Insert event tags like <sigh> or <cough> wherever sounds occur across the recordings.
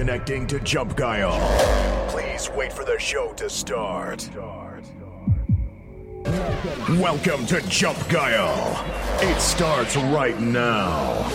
connecting to Jump Guile. Please wait for the show to start. Welcome to Jump Guile. It starts right now.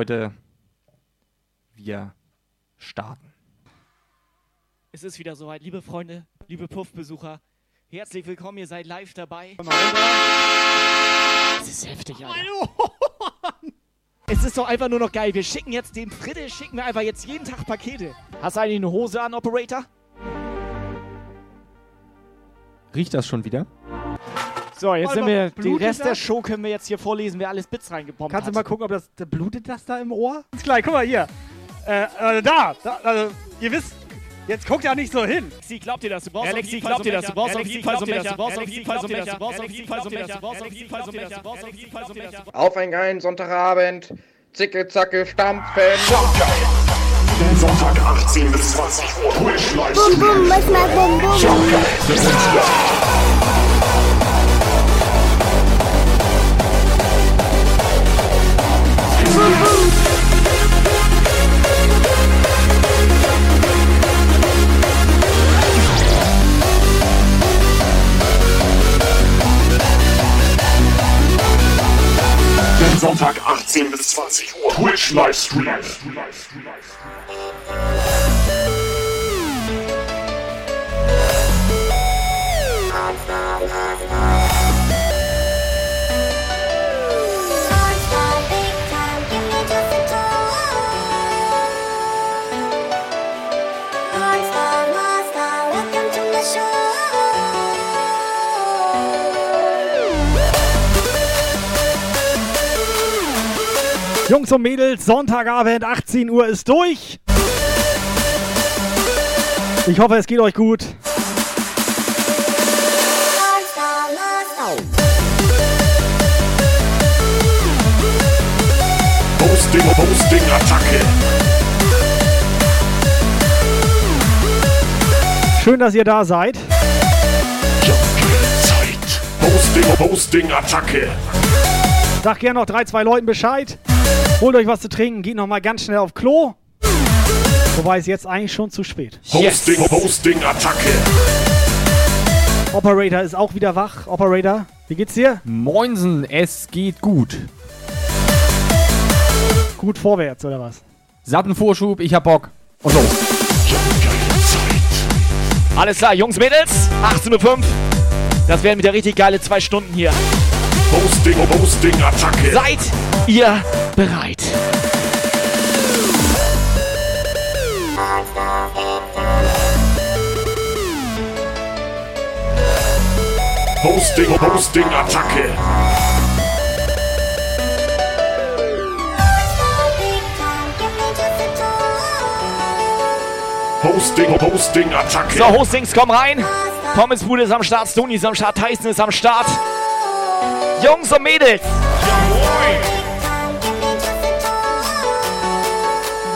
Leute, wir starten. Es ist wieder soweit, liebe Freunde, liebe Puffbesucher. Herzlich willkommen, ihr seid live dabei. Das ist heftig, Alter. <laughs> Es ist doch einfach nur noch geil. Wir schicken jetzt dem Fritte, schicken wir einfach jetzt jeden Tag Pakete. Hast du eigentlich eine Hose an, Operator? Riecht das schon wieder? So, jetzt sind wir, den Rest der das? Show können wir jetzt hier vorlesen, wer alles Bits reingebombt Kannst du hat. mal gucken, ob das da blutet das da im Ohr? Ist gleich, guck mal hier. Äh, äh da, da also, ihr wisst, jetzt guckt ja nicht so hin. Alexi, glaubt dir das? Du brauchst Alexi, auf jeden Fall glaubt dir das? Du brauchst auf jeden Fall so das? Du brauchst auf jeden Fall so das? Du brauchst auf jeden Fall so das? Du brauchst auf jeden Fall so Becher. Du brauchst auf jeden Fall so Becher. Auf einen geilen Sonntagabend. Zicke, zacke, stampfen. Sonntag 18 bis 20 Uhr. Twitch Livestream. boom, muss mal boom boom. 15 bis 20 Uhr. Twitch Livestream. Jungs und Mädels, Sonntagabend, 18 Uhr ist durch. Ich hoffe, es geht euch gut. Hosting, Hosting, Attacke. Schön, dass ihr da seid. Zeit. Hosting, Hosting, Attacke. Sag gerne noch drei, zwei Leuten Bescheid. Holt euch was zu trinken, geht noch mal ganz schnell auf Klo. Wobei es jetzt eigentlich schon zu spät. Hosting, Hosting, Attacke. Operator ist auch wieder wach. Operator, wie geht's dir? Moinsen, es geht gut. Gut vorwärts oder was? Satten Vorschub, ich hab Bock. Und los. Alles klar, Jungs, Mädels, 18.05 Uhr. Das werden wieder richtig geile zwei Stunden hier. Hosting, Hosting, Attacke. Seid ihr bereit? Hosting, Hosting, Attacke. Hosting, Hosting, Attacke. So, Hostings, komm rein. Pommes Bude ist am Start, Stony ist am Start, Tyson ist am Start. Jungs und Mädels,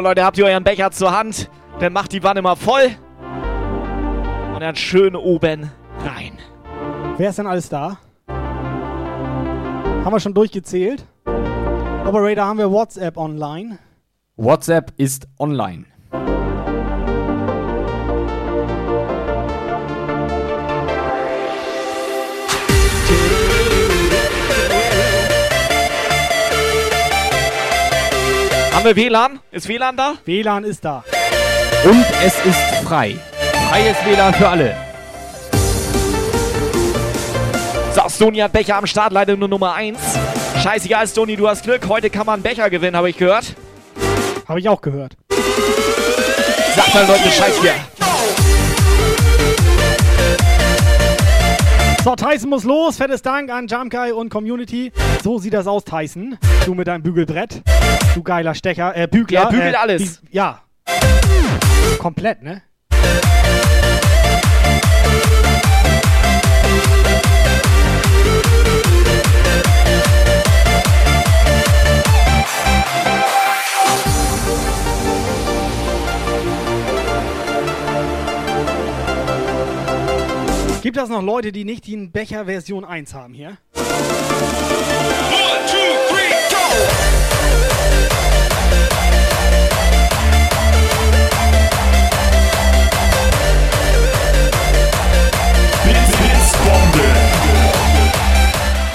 So, Leute, habt ihr euren Becher zur Hand? Dann macht die Wanne mal voll. Und dann schön oben rein. Wer ist denn alles da? Haben wir schon durchgezählt? Operator, haben wir WhatsApp online? WhatsApp ist online. Haben wir WLAN? Ist WLAN da? WLAN ist da. Und es ist frei. Freies WLAN für alle. So, Stony hat Becher am Start, leider nur Nummer 1. Scheißegal, Stony, du hast Glück. Heute kann man Becher gewinnen, habe ich gehört. Habe ich auch gehört. Sag mal Leute Bescheid hier. So, Tyson muss los. Fettes Dank an Jumpguy und Community. So sieht das aus, Tyson. Du mit deinem Bügelbrett. Du geiler Stecker. Äh, Bügler. Ja, bügelt äh, alles. dies- ja. Komplett, ne? Gibt es noch Leute, die nicht die Becher Version 1 haben hier?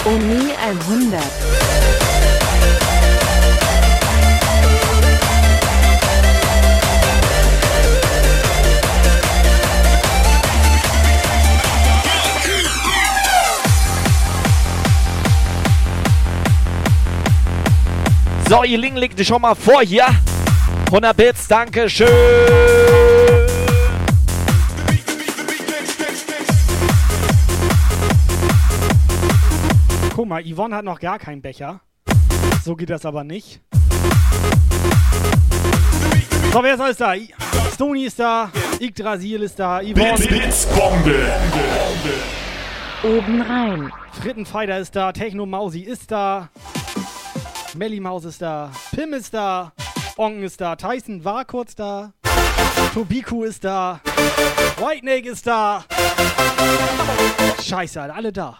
Uni 100. So, ihr Ling liegt schon mal vor hier. 100 Bits, danke schön. Guck mal, Yvonne hat noch gar keinen Becher. So geht das aber nicht. So, wer ist alles da? Stony ist da, Yggdrasil ist da, Yvonne, Blitzbombe. Oben rein. Frittenfighter ist da, Techno Mausi ist da, Melly Maus ist da, Pim ist da, Ongen ist da, Tyson war kurz da, Tobiku ist da, Whitenake ist da. Scheiße, Alter, alle da.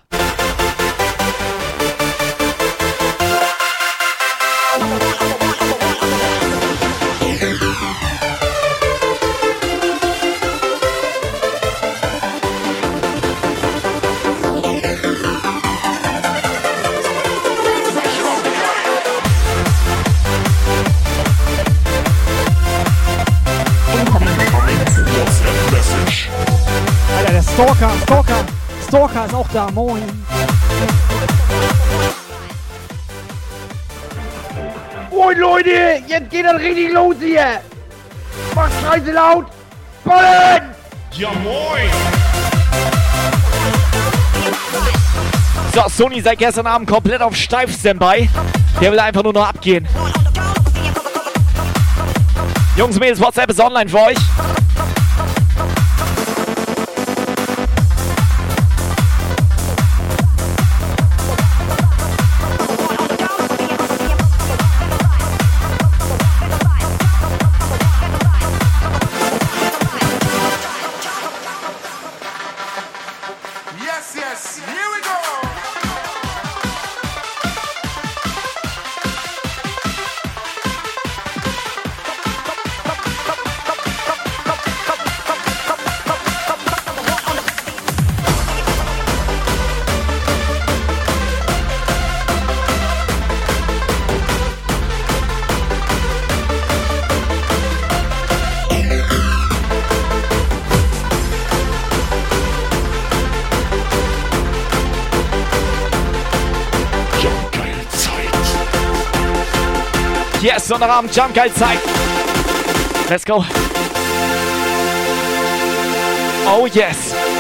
Stalker, Stalker, Stalker ist auch da, moin. Moin Leute, jetzt geht das richtig los hier. Macht scheiße laut. Ballen! Ja moin. So, Sony seit gestern Abend komplett auf Steif-Standby. Der will einfach nur noch abgehen. Jungs und Mädels, WhatsApp ist online für euch. Yes, Sonnabend, Jump Geil Zeit. Let's go. Oh yes.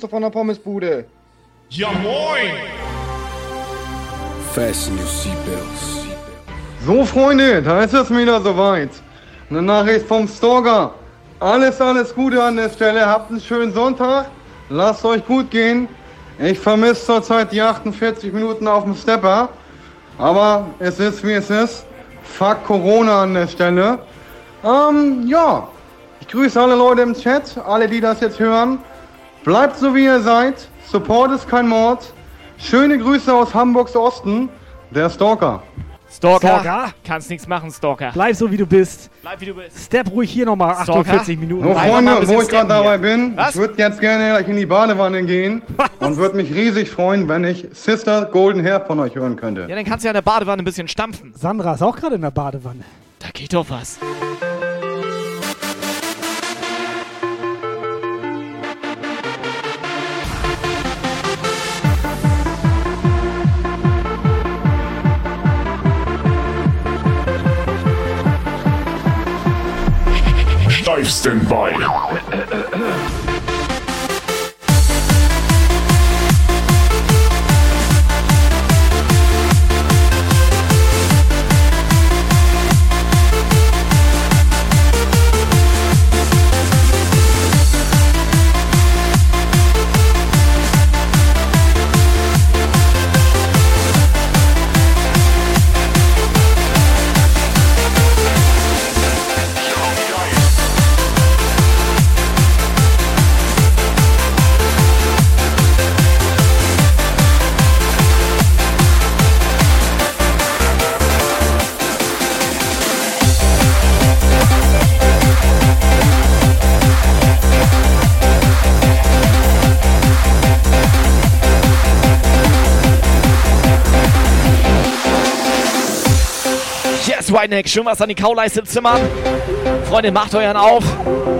Grüße von der Pommesbude. Ja moin! Fasten your seatbelts. So, Freunde, da ist es wieder soweit. Eine Nachricht vom Stalker. Alles, alles Gute an der Stelle. Habt einen schönen Sonntag. Lasst euch gut gehen. Ich vermisse zurzeit die 48 Minuten auf dem Stepper. Aber es ist, wie es ist. Fuck Corona an der Stelle. Ähm, ja. Ich grüße alle Leute im Chat, alle, die das jetzt hören. Bleibt so, wie ihr seid. Support ist kein Mord. Schöne Grüße aus Hamburgs Osten. Der Stalker. Stalker. Stalker. Kannst nichts machen, Stalker. Bleib so, wie du bist. Bleib wie du bist. Step ruhig hier nochmal Stalker. 48 Minuten. So, Freunde, wo ich gerade dabei hier. bin, Was? ich würde jetzt gerne gleich in die Badewanne gehen <laughs> und würde mich riesig freuen, wenn ich Sister Golden Hair von euch hören könnte. Ja, dann kannst du ja in der Badewanne ein bisschen stampfen. Sandra ist auch gerade in der Badewanne. Da geht doch was. Steifsten bei. Yes, Whiteneck, schön was an die Kauleiste zimmern. Freunde, macht euren auf.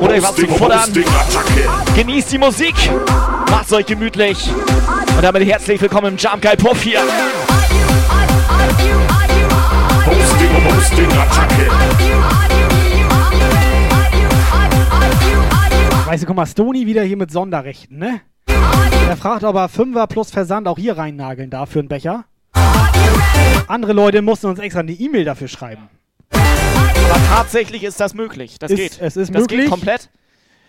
Oder ihr was zu futtern. Genießt die Musik. Macht's euch gemütlich. Und damit herzlich willkommen im Jump Guy Puff hier. Hosting, Hosting, Attacke. Weißt du, guck mal, Stony wieder hier mit Sonderrechten, ne? Er fragt, ob er Fünfer plus Versand auch hier reinnageln darf für einen Becher. Andere Leute mussten uns extra eine E-Mail dafür schreiben. Aber tatsächlich ist das möglich. Das Ist- geht. es ist das möglich. geht komplett.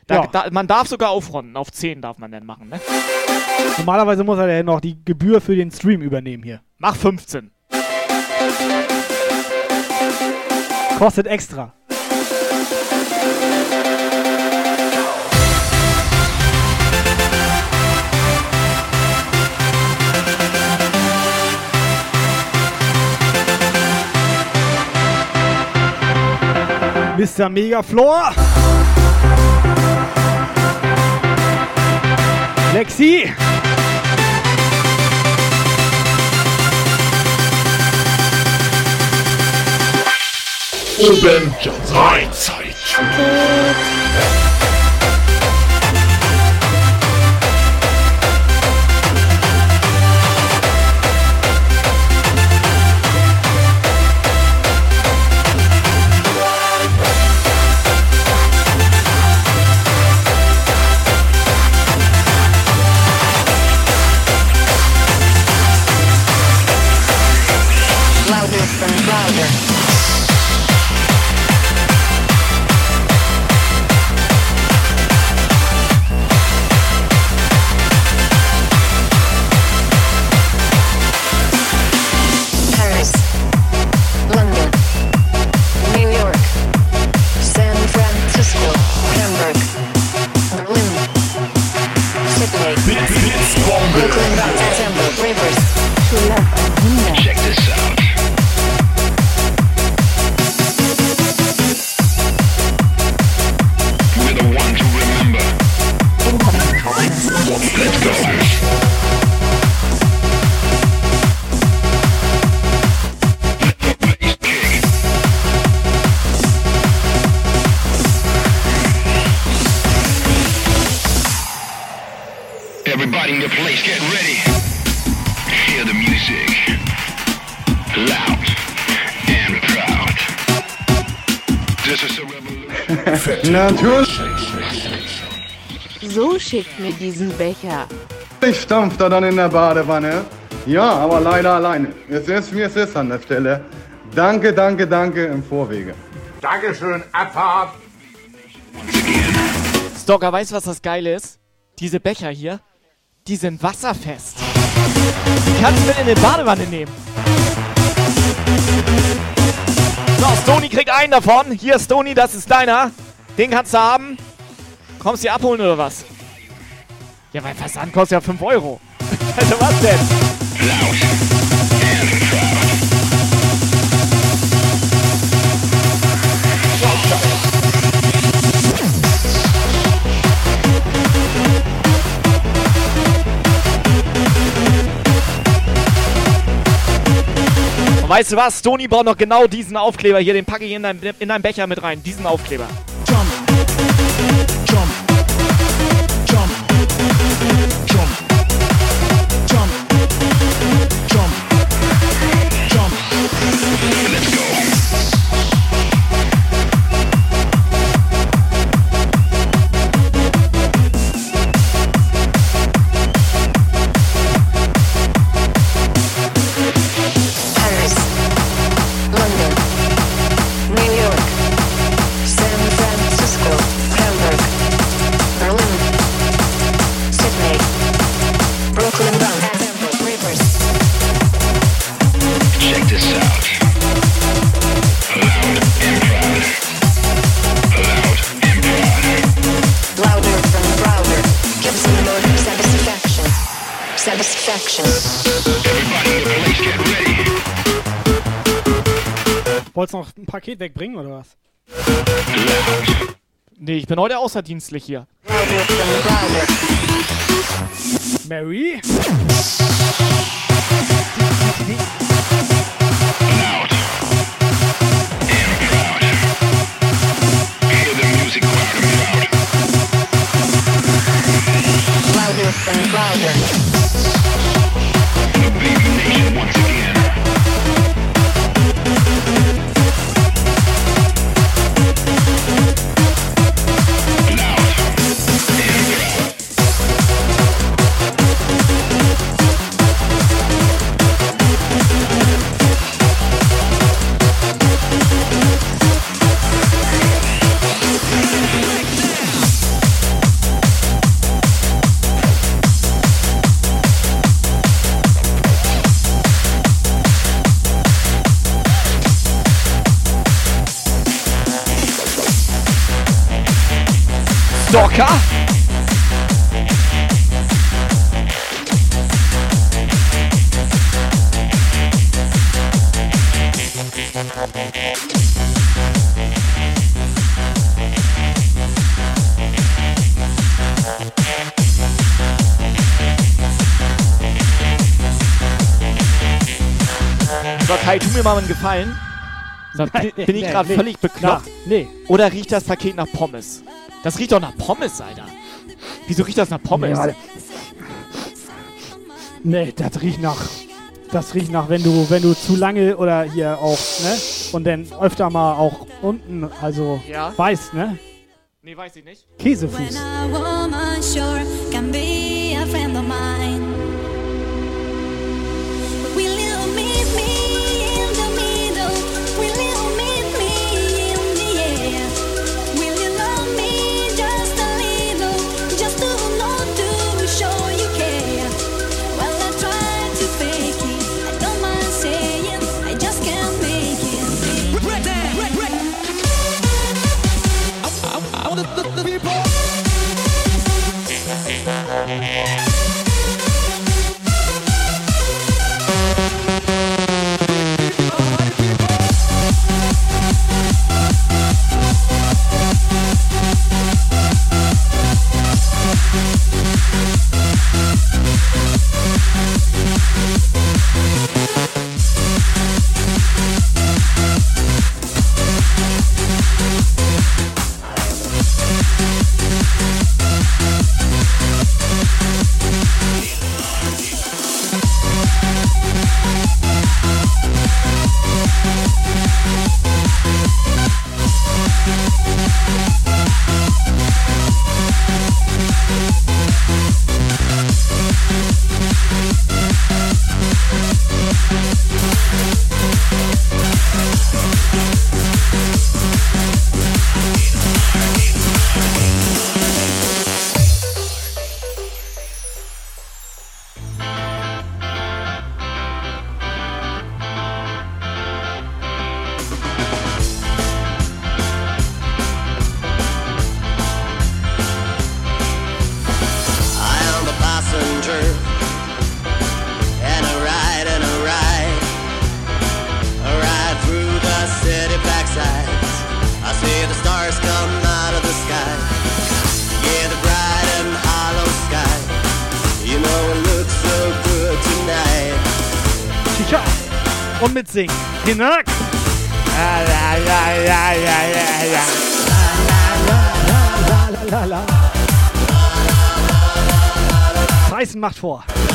Da, Ja. da, man darf sogar aufrunden. Auf 10 darf man dann machen, ne? Normalerweise muss er ja noch die Gebühr für den Stream übernehmen hier. Mach 15. Kostet extra. Mr. Megaflor. Lexi. Oben Freizeit. Schickt mir diesen Becher. stampft er dann in der Badewanne. Ja, aber leider alleine. Es ist, wie es ist an der Stelle. Danke, danke, danke im Vorwege. Dankeschön, Abfahrt. Stalker, weißt du, was das Geile ist? Diese Becher hier, die sind wasserfest. Die kannst du mit in die Badewanne nehmen. So, Stony kriegt einen davon. Hier, Stony, das ist deiner. Den kannst du haben. Kommst du hier abholen oder was? Ja, mein Versand kostet ja 5 Euro. <laughs> Also was denn? Und weißt du was? Stony braucht noch genau diesen Aufkleber hier. Den packe ich in deinen, in deinen Becher mit rein. Diesen Aufkleber. Wolltest du noch ein Paket wegbringen oder was? Nee, ich bin heute außerdienstlich hier. Louder. Mary? Hear the music loud and. Louder Gefallen. Sag, bin, ich Nee, gerade nee. völlig bekloppt? Na, nee. Oder riecht das Paket nach Pommes? Das riecht doch nach Pommes, Alter. Wieso riecht das nach Pommes? Nee, warte. Nee, das riecht nach. Das riecht nach, wenn du, wenn du zu lange oder hier auch, ne? Und dann öfter mal auch unten, also Ja. weiß, ne? Nee, weiß ich nicht. Käsefuß. A woman sure can be a friend of mine. We'll Tyson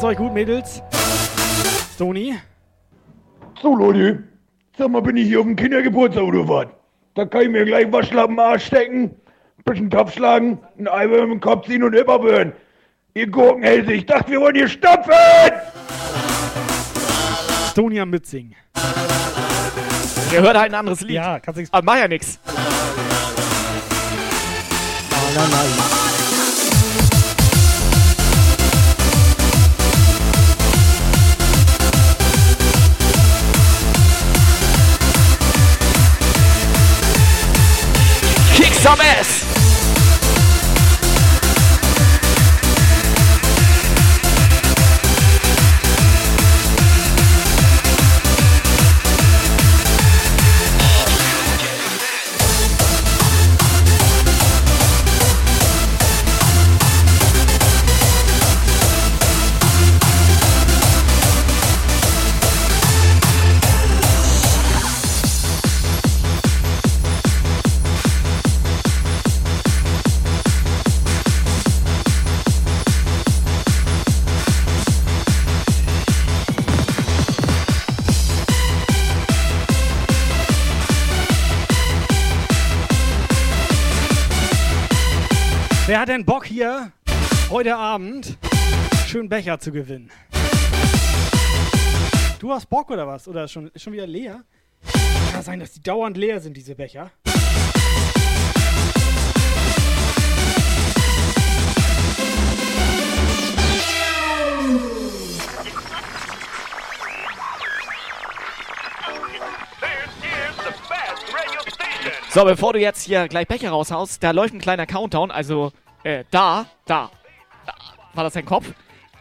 Geht's euch gut, Mädels? Stony? So, Leute. Sag mal, bin ich hier auf dem Kindergeburtstag oder was? Da kann ich mir gleich Waschlappen im Arsch stecken, ein bisschen Kopf schlagen, ein Eiweiß im Kopf ziehen und überbühren. Ihr Gurkenhälse, ich dachte, wir wollen hier stopfen! Stony am Mitsingen. Ihr hört halt ein anderes Lied. Ja, kannst nichts. Aber mach ja nix. La, la, la. Kick Wer hat denn Bock hier heute Abend schön Becher zu gewinnen? Du hast Bock oder was? Oder ist schon, ist schon wieder leer? Kann sein, dass die dauernd leer sind, diese Becher. So, bevor du jetzt hier gleich Becher raushaust, da läuft ein kleiner Countdown. Also, äh, da, da. da. War das dein Kopf?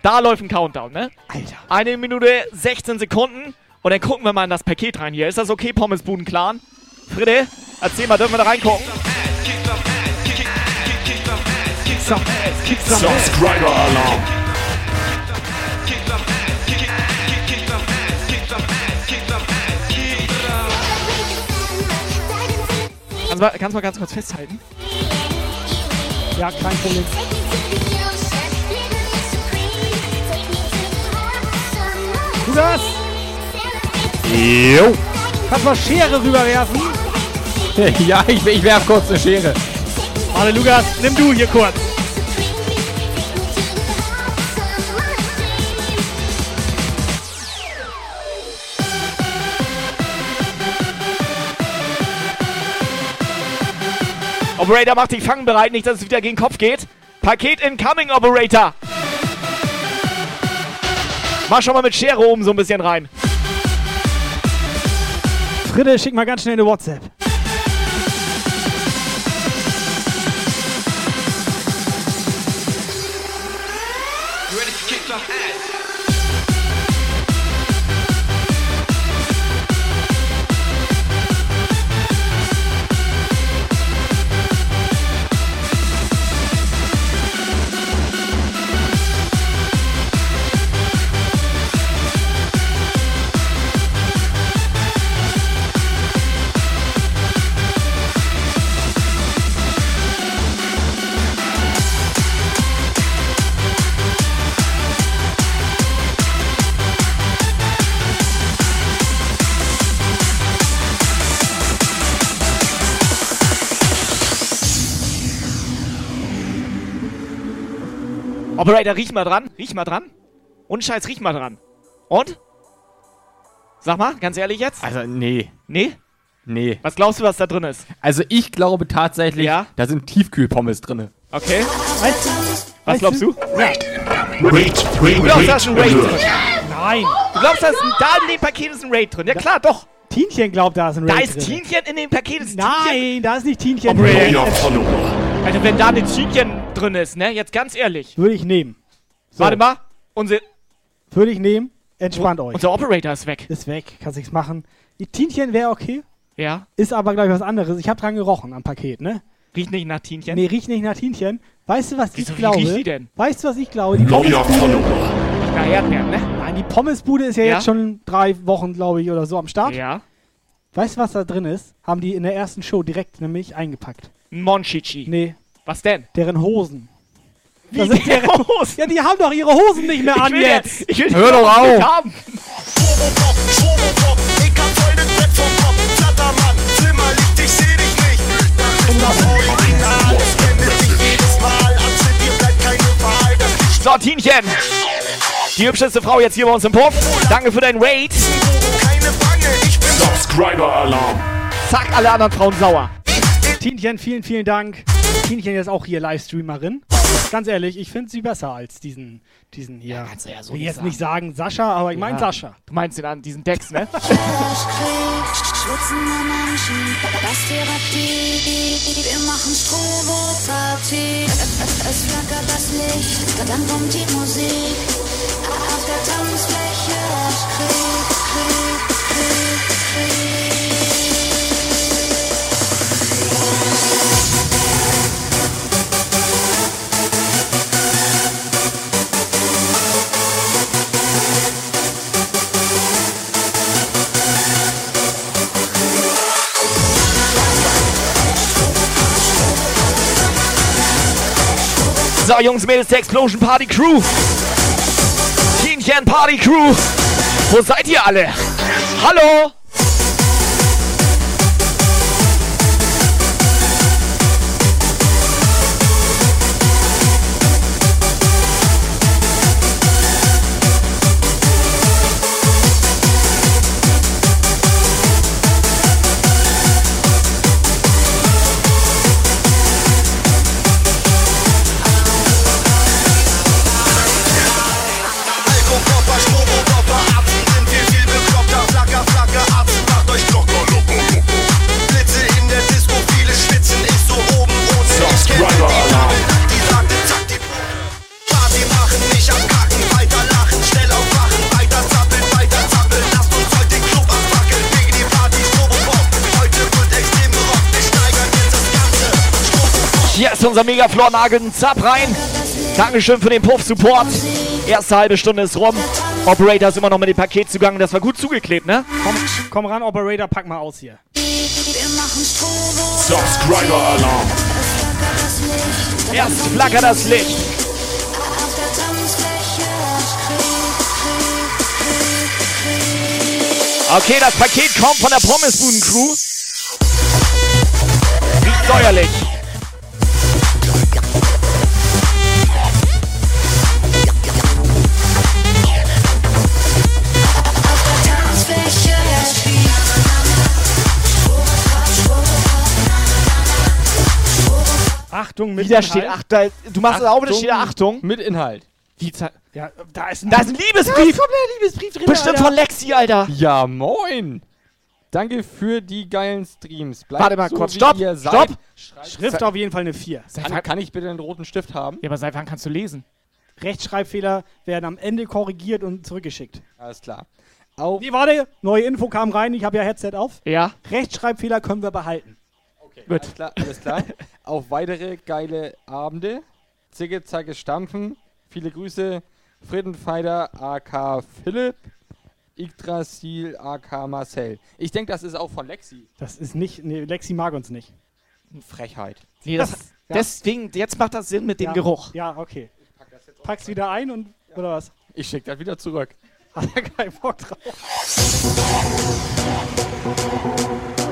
Da läuft ein Countdown, ne? Alter. Eine Minute 16 Sekunden. Und dann gucken wir mal in das Paket rein hier. Ist das okay, Pommesbuden-Clan? Fritte, erzähl mal, dürfen wir da reingucken? Subscriber Alarm. Kannst du mal, kannst du mal ganz kurz festhalten? Ja, kein Problem. Lukas! Jo. Kannst du mal Schere rüberwerfen? <laughs> ja, ich, ich werf kurz eine Schere. Warte, Lukas, nimm du hier kurz. Operator macht sich fangen bereit, nicht, dass es wieder gegen den Kopf geht. Paket incoming, Operator. Mach schon mal mit Schere oben so ein bisschen rein. Fritte, schick mal ganz schnell eine WhatsApp. Operator, riech mal dran. Riech mal dran. Und Scheiß, riech mal dran. Und? Sag mal, ganz ehrlich jetzt. Also, nee. Nee? Nee. Was glaubst du, was da drin ist? Also, ich glaube tatsächlich, Ja? da sind Tiefkühlpommes drin. Okay. Weißt, Was glaubst du? Wait, wait, Du glaubst, da ist ein Raid drin. Nein. Du glaubst, dass da in dem Paket ist ein Raid drin? Ja klar, doch. Tienchen glaubt, da ist ein Da Raid ist drin. Tienchen in dem Paket. Ist Nein, da ist nicht Tienchen drin. Also wenn da eine Tienchen drin ist, ne? Jetzt ganz ehrlich. Würde ich nehmen. So. Warte mal. Unser, Würde ich nehmen. Entspannt euch. unser Operator ist weg. Ist weg, kannst nichts machen. Die Tienchen wäre okay. Ja. Ist aber, glaube ich, was anderes. Ich habe dran gerochen am Paket, ne? Riecht nicht nach Tienchen? Nee, riecht nicht nach Tienchen. Weißt du, was Wieso, ich wie glaube? riecht die denn? Weißt du, was ich glaube? Die Pommesbude, Nach Erdbeeren, ne? nein, die Pommesbude ist ja, Ja. jetzt schon drei Wochen, glaube ich, oder so am Start. Ja. Weißt du, was da drin ist? Haben die in der ersten Show direkt nämlich eingepackt. Monchichi. Nee, Was denn? deren Hosen. Wie sind deren deren Hosen? Ja, die haben doch ihre Hosen nicht mehr an will jetzt. Ich will Hör doch auf. Haben. So, Tienchen. Die hübscheste Frau jetzt hier bei uns im Puff. Danke für deinen Raid. keine Bange, ich bin Subscriber Alarm. Zack, alle anderen Frauen sauer. Tienchen, vielen, vielen Dank. Tienchen ist auch hier Livestreamerin. Ganz ehrlich, ich finde sie besser als diesen, diesen hier. kannst du ja so will nicht jetzt sagen. nicht sagen Sascha, aber ich meine Ja. Sascha. Du meinst den an diesen Dex, ne? Wir machen Strobo-Party. Es flackert das Licht, dann kommt die Musik. Auf der Tanzfläche. Krieg, Krieg, So, Jungs, Mädels, der Explosion Party Crew. Tienchen Party Crew. Wo seid ihr alle? Hallo? Ist unser Megaflor-Nagel. Zap rein. Dankeschön für den Puff-Support. Erste halbe Stunde ist rum. Operator ist immer noch mit dem Paket zugange. Das war gut zugeklebt, ne? Komm, komm ran, Operator, pack mal aus hier. Wir machen Strobo. Subscriber Alarm. Das Licht. Erst flackert das Licht. Okay, das Paket kommt von der Pommesbuden-Crew. Riecht säuerlich. Achtung, mit Wieder steht Inhalt. Ach, da, du machst es auch, da steht Achtung. Mit Inhalt. Wie Ja, da ist ein, Da ist ein Liebesbrief. Da ist ein Liebesbrief drin, Bestimmt Alter. von Lexi, Alter. Ja, moin. Danke für die geilen Streams. Bleibt Warte mal so, kurz. wie Stopp. Stopp. Schrift auf jeden Fall eine 4. Kann, kann ich bitte einen roten Stift haben? Ja, aber seit wann kannst du lesen? Rechtschreibfehler werden am Ende korrigiert und zurückgeschickt. Alles klar. Auf Nee, warte, neue Info kam rein, ich habe ja Headset auf. Ja. Rechtschreibfehler können wir behalten. Gut. Alles klar, alles klar. <laughs> Auf weitere geile Abende. Zicke, Zacke, Stampfen. Viele Grüße. Frittenfighter, AK Philipp. Yggdrasil, AK Marcel. Ich denke, das ist auch von Lexi. Das ist nicht, nee, Lexi mag uns nicht. Frechheit. Nee, das, Ja. Deswegen, jetzt macht das Sinn mit dem ja, Geruch. Ja, okay. Pack's wieder ein und, oder was? Ich schicke das wieder zurück. Hat er keinen Bock drauf. <laughs>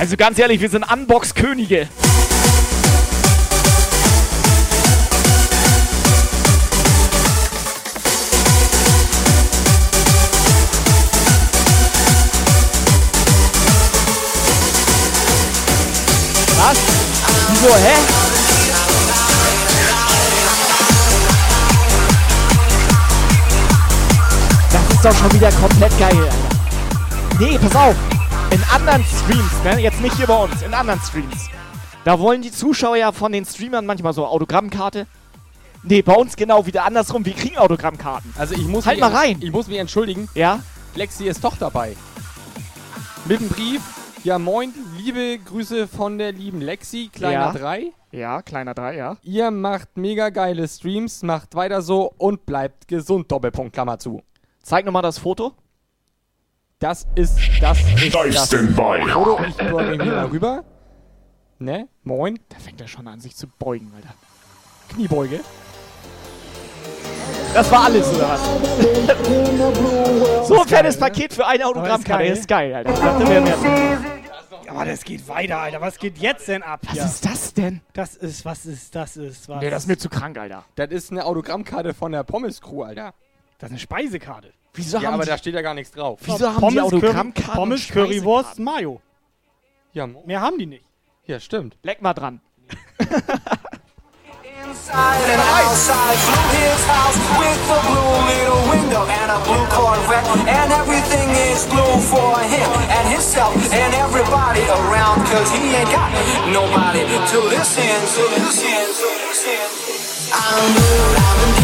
Also ganz ehrlich, wir sind Unbox-Könige. Was? Wieso, hä? Das ist doch schon wieder komplett geil, Alter. Nee, pass auf. In anderen Streams, ne? Jetzt nicht hier bei uns, in anderen Streams. Da wollen die Zuschauer ja von den Streamern manchmal so Autogrammkarte. Nee, bei uns genau wieder andersrum. Wir kriegen Autogrammkarten. Also ich muss Halt mal rein. Ich muss mich entschuldigen. Ja? Lexi ist doch dabei. Mit dem Brief. Ja, moin, liebe Grüße von der lieben Lexi, kleiner Ja. 3. Ja, kleiner 3, ja. Ihr macht mega geile Streams, macht weiter so und bleibt gesund, Doppelpunkt, Klammer zu. Zeig nochmal das Foto. Das ist das ist das. Foto. Ich beuge mich mal rüber. Ne? Moin. Da fängt er schon an, sich zu beugen, Alter. Kniebeuge. Das war alles, oder was? so ein fettes Paket für eine Autogrammkarte. geil. Das ist geil, Alter. Ich dachte, wir mehr. Aber das geht weiter, Alter. Was geht jetzt denn ab Was ist das denn? Das ist, was ist, das ist, was? Nee, das ist mir zu krank, Alter. Das ist eine Autogrammkarte von der Pommes-Crew, Alter. Das ist eine Speisekarte. Wieso Ja, haben aber die... da steht ja gar nichts drauf. Wieso haben die Pommes, Autogrammkarten Curry, Pommes, Currywurst, Mayo. Ja, Mehr haben die nicht. ja, stimmt. Leck mal dran. Inside and outside, through his house with a blue little window and a blue Corvette, and everything is blue for him and himself and everybody around, cause he ain't got nobody to listen, to listen, to listen. I'm good, I'm indeed,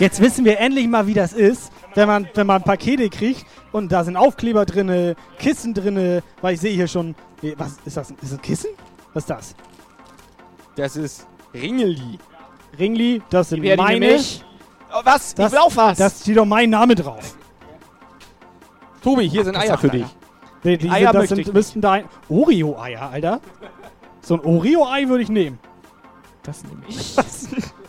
Jetzt wissen wir endlich mal, wie das ist, wenn man, wenn man Pakete kriegt und da sind Aufkleber drinne, Kissen drinne, weil ich sehe hier schon. Was ist das? Ist das ein Kissen? Was ist das? Das ist Ringeli. Ringli, das sind meine. Oh, was? Das, ich will auch was. Das steht doch mein Name drauf. Tobi, hier sind das Eier für dich. Nee, die Eier sind, das sind, müssten da Oreo-Eier, Alter. So ein Oreo-Ei würde ich nehmen. Das nehme ich. <laughs>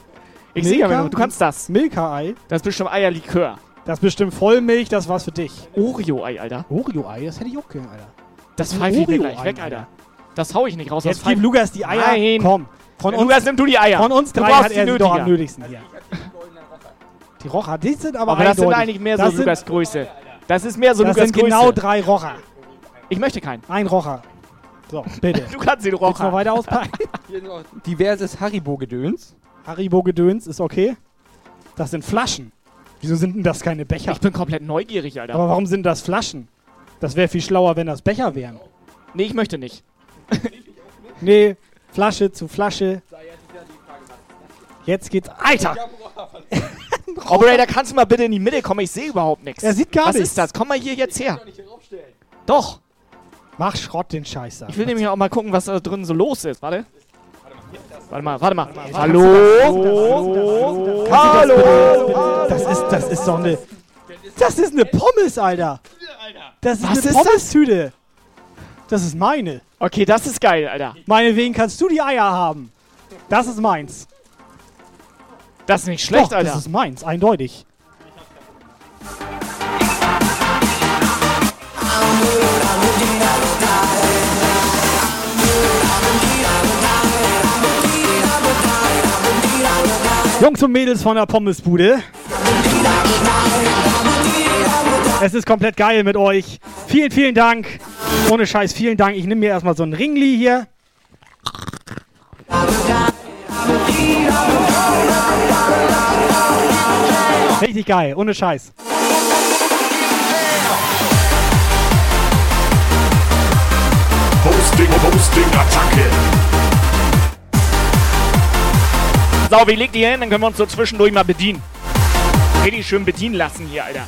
ich sehe aber nur, du kannst das. Milka-Ei. Das ist bestimmt Eierlikör. Das ist bestimmt Vollmilch, das war's für dich. Oreo-Ei, Alter. Oreo-Ei, das hätte ich auch gern, Alter. Das pfeife ich mir gleich weg, Alter. Das hau ich nicht raus. Jetzt das gib Lukas die Eier. Nein. Komm. Von uns, Lukas, nimm du die Eier. von uns drei hat die er sie doch am nötigsten hier. Die Rocher, die sind aber, Aber das sind eigentlich mehr so das sind, Lukas Größe. Das ist mehr so Das Lukas sind Größe. genau drei Rocher. Ich möchte keinen. Ein Rocher. So, bitte. <laughs> Du kannst den Willst du noch Rocher. weiter auspacken? <laughs> Diverses Haribo-Gedöns. Haribo-Gedöns ist okay. Das sind Flaschen. Wieso sind denn das keine Becher? Ich bin komplett neugierig, Alter. Aber warum sind das Flaschen? Das wäre viel schlauer, wenn das Becher wären. nee, ich möchte nicht. <laughs> Nee, Flasche zu Flasche. Jetzt geht's. Alter! <laughs> Operator, kannst du mal bitte in die Mitte kommen? Ich sehe überhaupt nichts. Er sieht gar Was nichts. ist das? Komm mal hier jetzt her. Doch. Mach Schrott den Scheiß da. Ich will nämlich auch mal gucken, was da drin so los ist. Warte. Warte mal, warte mal. Hallo? Hallo? Das ist, das ist doch eine. Das ist eine Pommes, Alter. Das ist Was eine ist das? Pommes-Tüte. Das ist meine. Okay, das ist geil, Alter. Meinetwegen kannst du die Eier haben. Das ist meins. Das ist nicht schlecht, Doch, Alter. Das ist meins, eindeutig. Jungs und Mädels von der Pommesbude. Es ist komplett geil mit euch. Vielen, vielen Dank. Ohne Scheiß, vielen Dank. Ich nehme mir erstmal so ein Ringli hier. Richtig geil, ohne Scheiß. Hosting, Hosting, Attacke. So, wie legt ihr hin? Dann können wir uns so zwischendurch mal bedienen. Richtig schön bedienen lassen hier, Alter.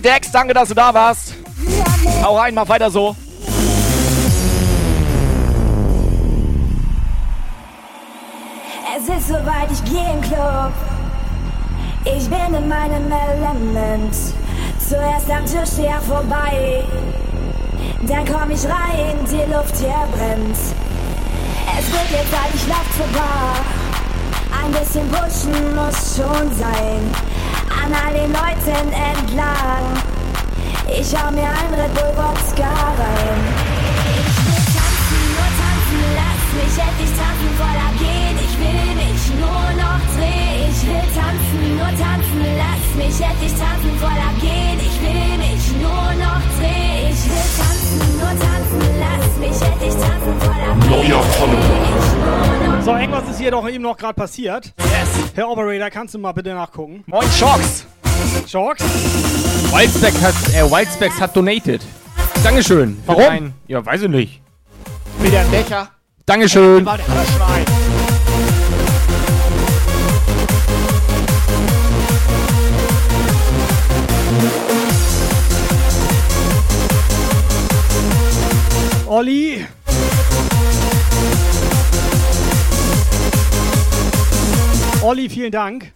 Dex, danke, dass du da warst. Hau rein, mach weiter so. Es ist soweit, ich geh im Club. Ich bin in meinem Element. Zuerst am Türsteher vorbei. Dann komm ich rein, die Luft hier brennt. Es wird jetzt Zeit, ich lauf zur Bar. Ein bisschen pushen muss schon sein. An all den Leuten entlang. Ich hau mir ein Red Bull Wodka rein. Mich endlich tanzen, voller gehen. Ich will mich nur noch drehen. Ich will tanzen, nur tanzen, lass mich endlich tanzen, voller gehen. Ich will mich nur noch drehen. Ich will tanzen, nur tanzen, lass mich endlich tanzen, voller gehen. Neuer Follower. So, irgendwas ist hier doch eben noch gerade passiert. Yes. Herr Operator, kannst du mal bitte nachgucken? Moin, Shocks. Shocks? Wildspecs hat, äh, Wildspecs hat donated. Dankeschön. Warum? ein- ja, weiß ich nicht. Wieder ein Becher. Dankeschön. Olli. Olli, vielen Dank.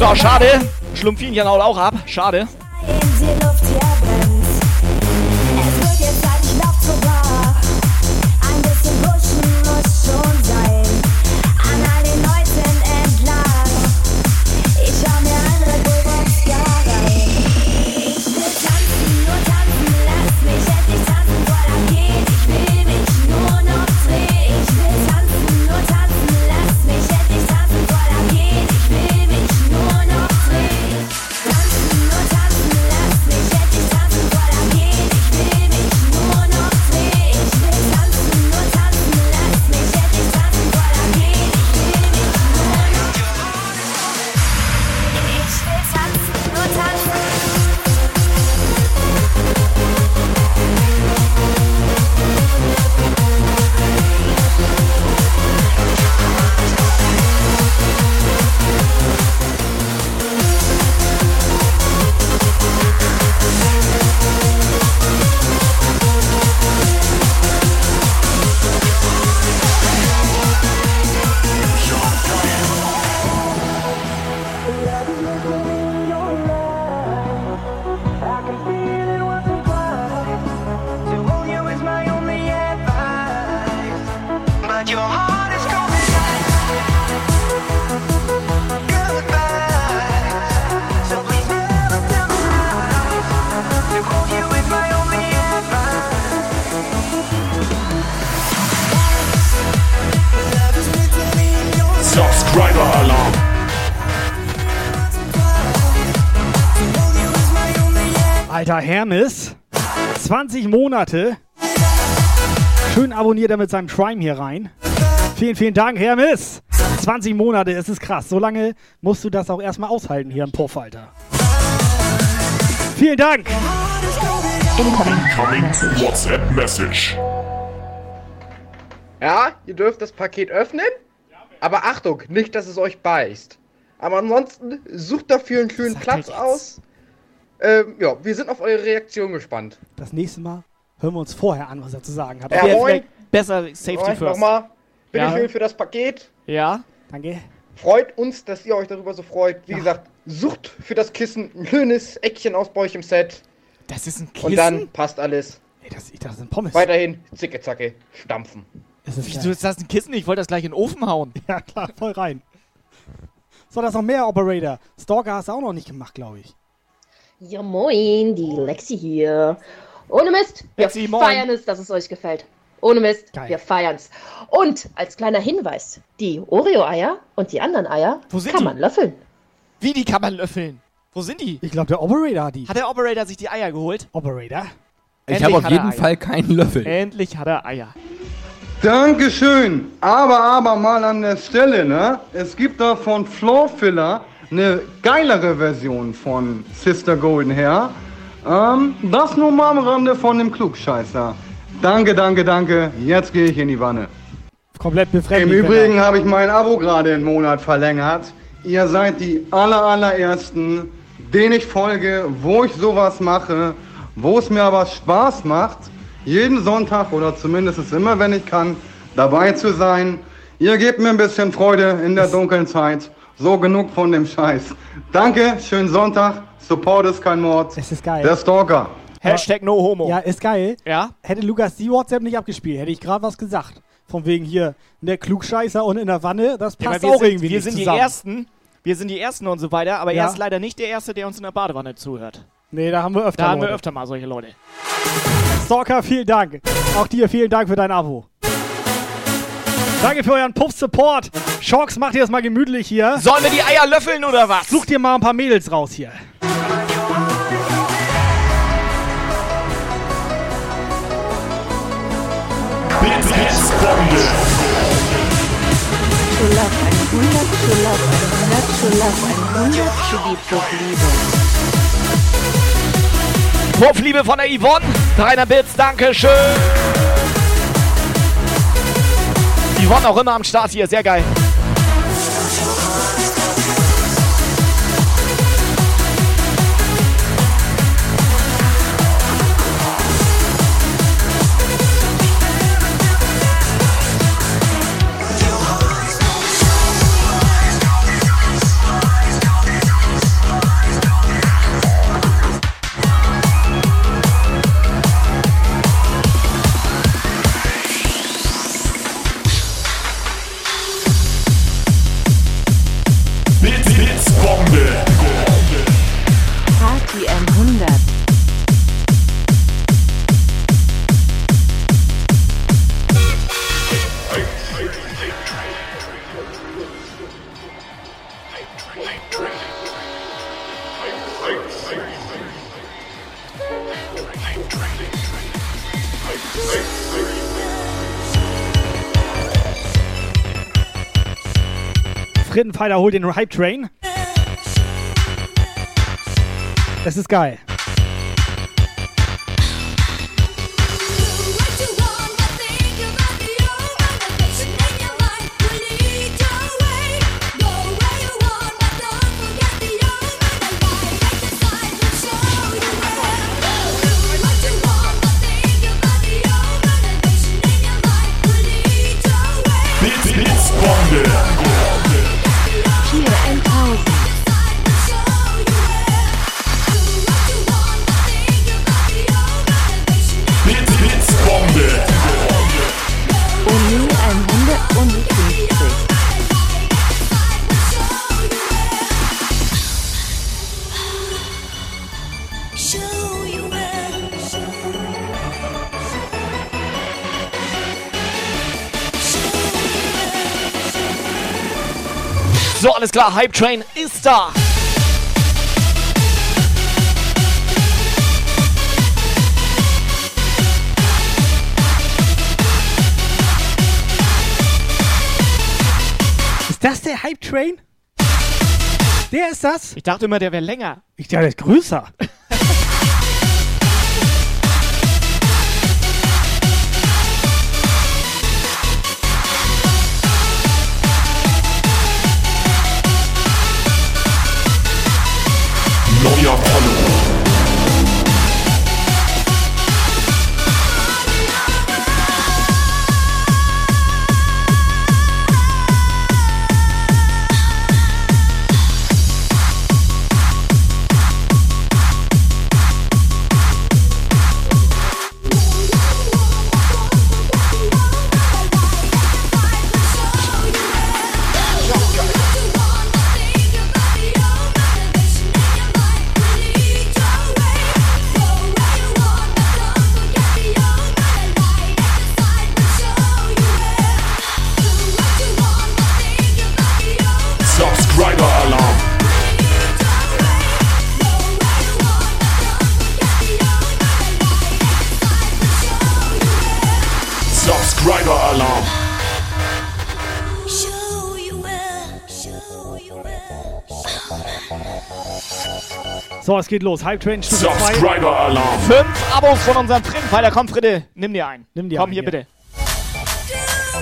So, schade. Schlumpfinchen haut auch ab. Schade. Hermes. 20 Monate. Schön abonniert er mit seinem Prime hier rein. Vielen, vielen Dank, Hermes. 20 Monate, es ist krass. So lange musst du das auch erstmal aushalten hier im Puff, Alter. Vielen Dank. Incoming WhatsApp Message. Ja, ihr dürft das Paket öffnen. Aber Achtung, nicht, dass es euch beißt. Aber ansonsten sucht dafür einen schönen Platz aus. Ähm, ja, wir sind auf eure Reaktion gespannt. Das nächste Mal hören wir uns vorher an, was er zu sagen hat. Ja, moin. Besser Safety Moin, first. Nochmal. Bitte Ja. schön für das Paket. Ja. Danke. Freut uns, dass ihr euch darüber so freut. Wie gesagt, sucht für das Kissen ein schönes Eckchen aus bei euch im Set. Das ist ein Und dann passt alles. Ey, das, ich dachte, das sind Pommes. Weiterhin zicke zacke stampfen. Es ist Wieso ist das ein Kissen? Ich wollte das gleich in den Ofen hauen. <laughs> Ja, klar, voll rein. So, da ist noch mehr Operator. Stalker hast du auch noch nicht gemacht, glaube ich. Ja, moin, die Lexi hier. Ohne Mist, wir Lexi, moin. feiern es, dass es euch gefällt. Ohne Mist, Geil. wir feiern's. Und als kleiner Hinweis, die Oreo-Eier und die anderen Eier Wo sind kann die? man löffeln. Wie, die kann man löffeln? Wo sind die? Ich glaube, der Operator hat die. Hat der Operator sich die Eier geholt? Operator? Ich habe auf jeden. Fall keinen Löffel. Endlich hat er Eier. Dankeschön. Aber, aber mal an der Stelle, ne? Es gibt da von Floor Filler eine geilere Version von Sister Golden Hair. Ähm, das nur mal am Rande von dem Klugscheißer. Danke, danke, danke. Jetzt gehe ich in die Wanne. Komplett Im befremdlich. Übrigen habe ich mein Abo gerade einen Monat verlängert. Ihr seid die aller, allerersten, denen ich folge, wo ich sowas mache, wo es mir aber Spaß macht, jeden Sonntag oder zumindest immer, wenn ich kann, dabei zu sein. Ihr gebt mir ein bisschen Freude in der dunklen Zeit. So genug von dem Scheiß. Danke, schönen Sonntag. Support ist kein Mord. Es ist geil. Der Stalker. Hashtag no homo. Ja, ist geil. Ja? Hätte Lukas die WhatsApp nicht abgespielt, hätte ich gerade was gesagt. Von wegen hier, der Klugscheißer und in der Wanne, das Ja, passt wir auch sind, irgendwie Wir nicht sind zusammen. die Ersten. Wir sind die Ersten und so weiter, aber Ja. er ist leider nicht der Erste, der uns in der Badewanne zuhört. Nee, da haben wir öfter Da haben wir Leute. öfter mal solche Leute. Stalker, vielen Dank. Auch dir vielen Dank für dein Abo. Danke für euren Puff-Support. Shocks, macht ihr das mal gemütlich hier. Sollen wir die Eier löffeln oder was? Such dir mal ein paar Mädels raus hier. Schulaf 100, Schulaf 100, Schulaf 100 für die Puffliebe. Puffliebe von der Yvonne. 300 Bits, Dankeschön. Yvonne auch immer am Start hier, sehr geil. Frittenfighter holt den Hype Train. Das ist geil. Alles klar, Hype Train ist da. Ist das der Hype Train? Der ist das? Ich dachte immer, der wäre länger. Ich dachte, der ist größer. So, es geht los. Hype Train Stufe 2. Subscriber Alarm. Fünf Abos von unserem Frittenpfeiler. Komm, Fritte, nimm dir einen. Nimm dir Komm einen, hier ja. bitte.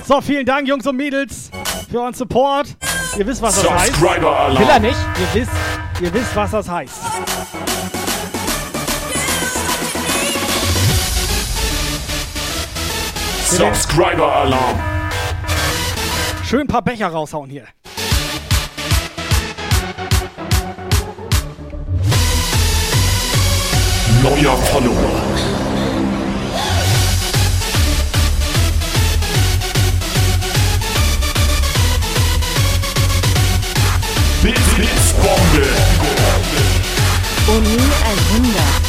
So, vielen Dank, Jungs und Mädels, für euren Support. Ihr wisst, was das heißt. Subscriber Alarm. Will er nicht? Ihr wisst, ihr wisst, was das heißt. Subscriber Alarm. Schön ein paar Becher raushauen hier. Neuer Follower. Bits, Bits, Bombe. Uni 100.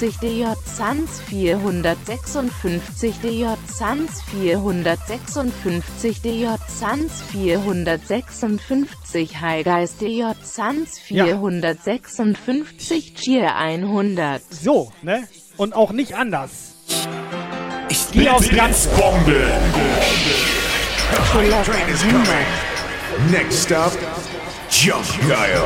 DJ Sans 456 DJ Sans 456 DJ Sans 456 Highgeist DJ Sans Ja. 456 Cheer 100 So, ne? Und auch nicht anders. Ich gehe aufs Ganze. Bombe. Coming. Next stop, Jump Guile.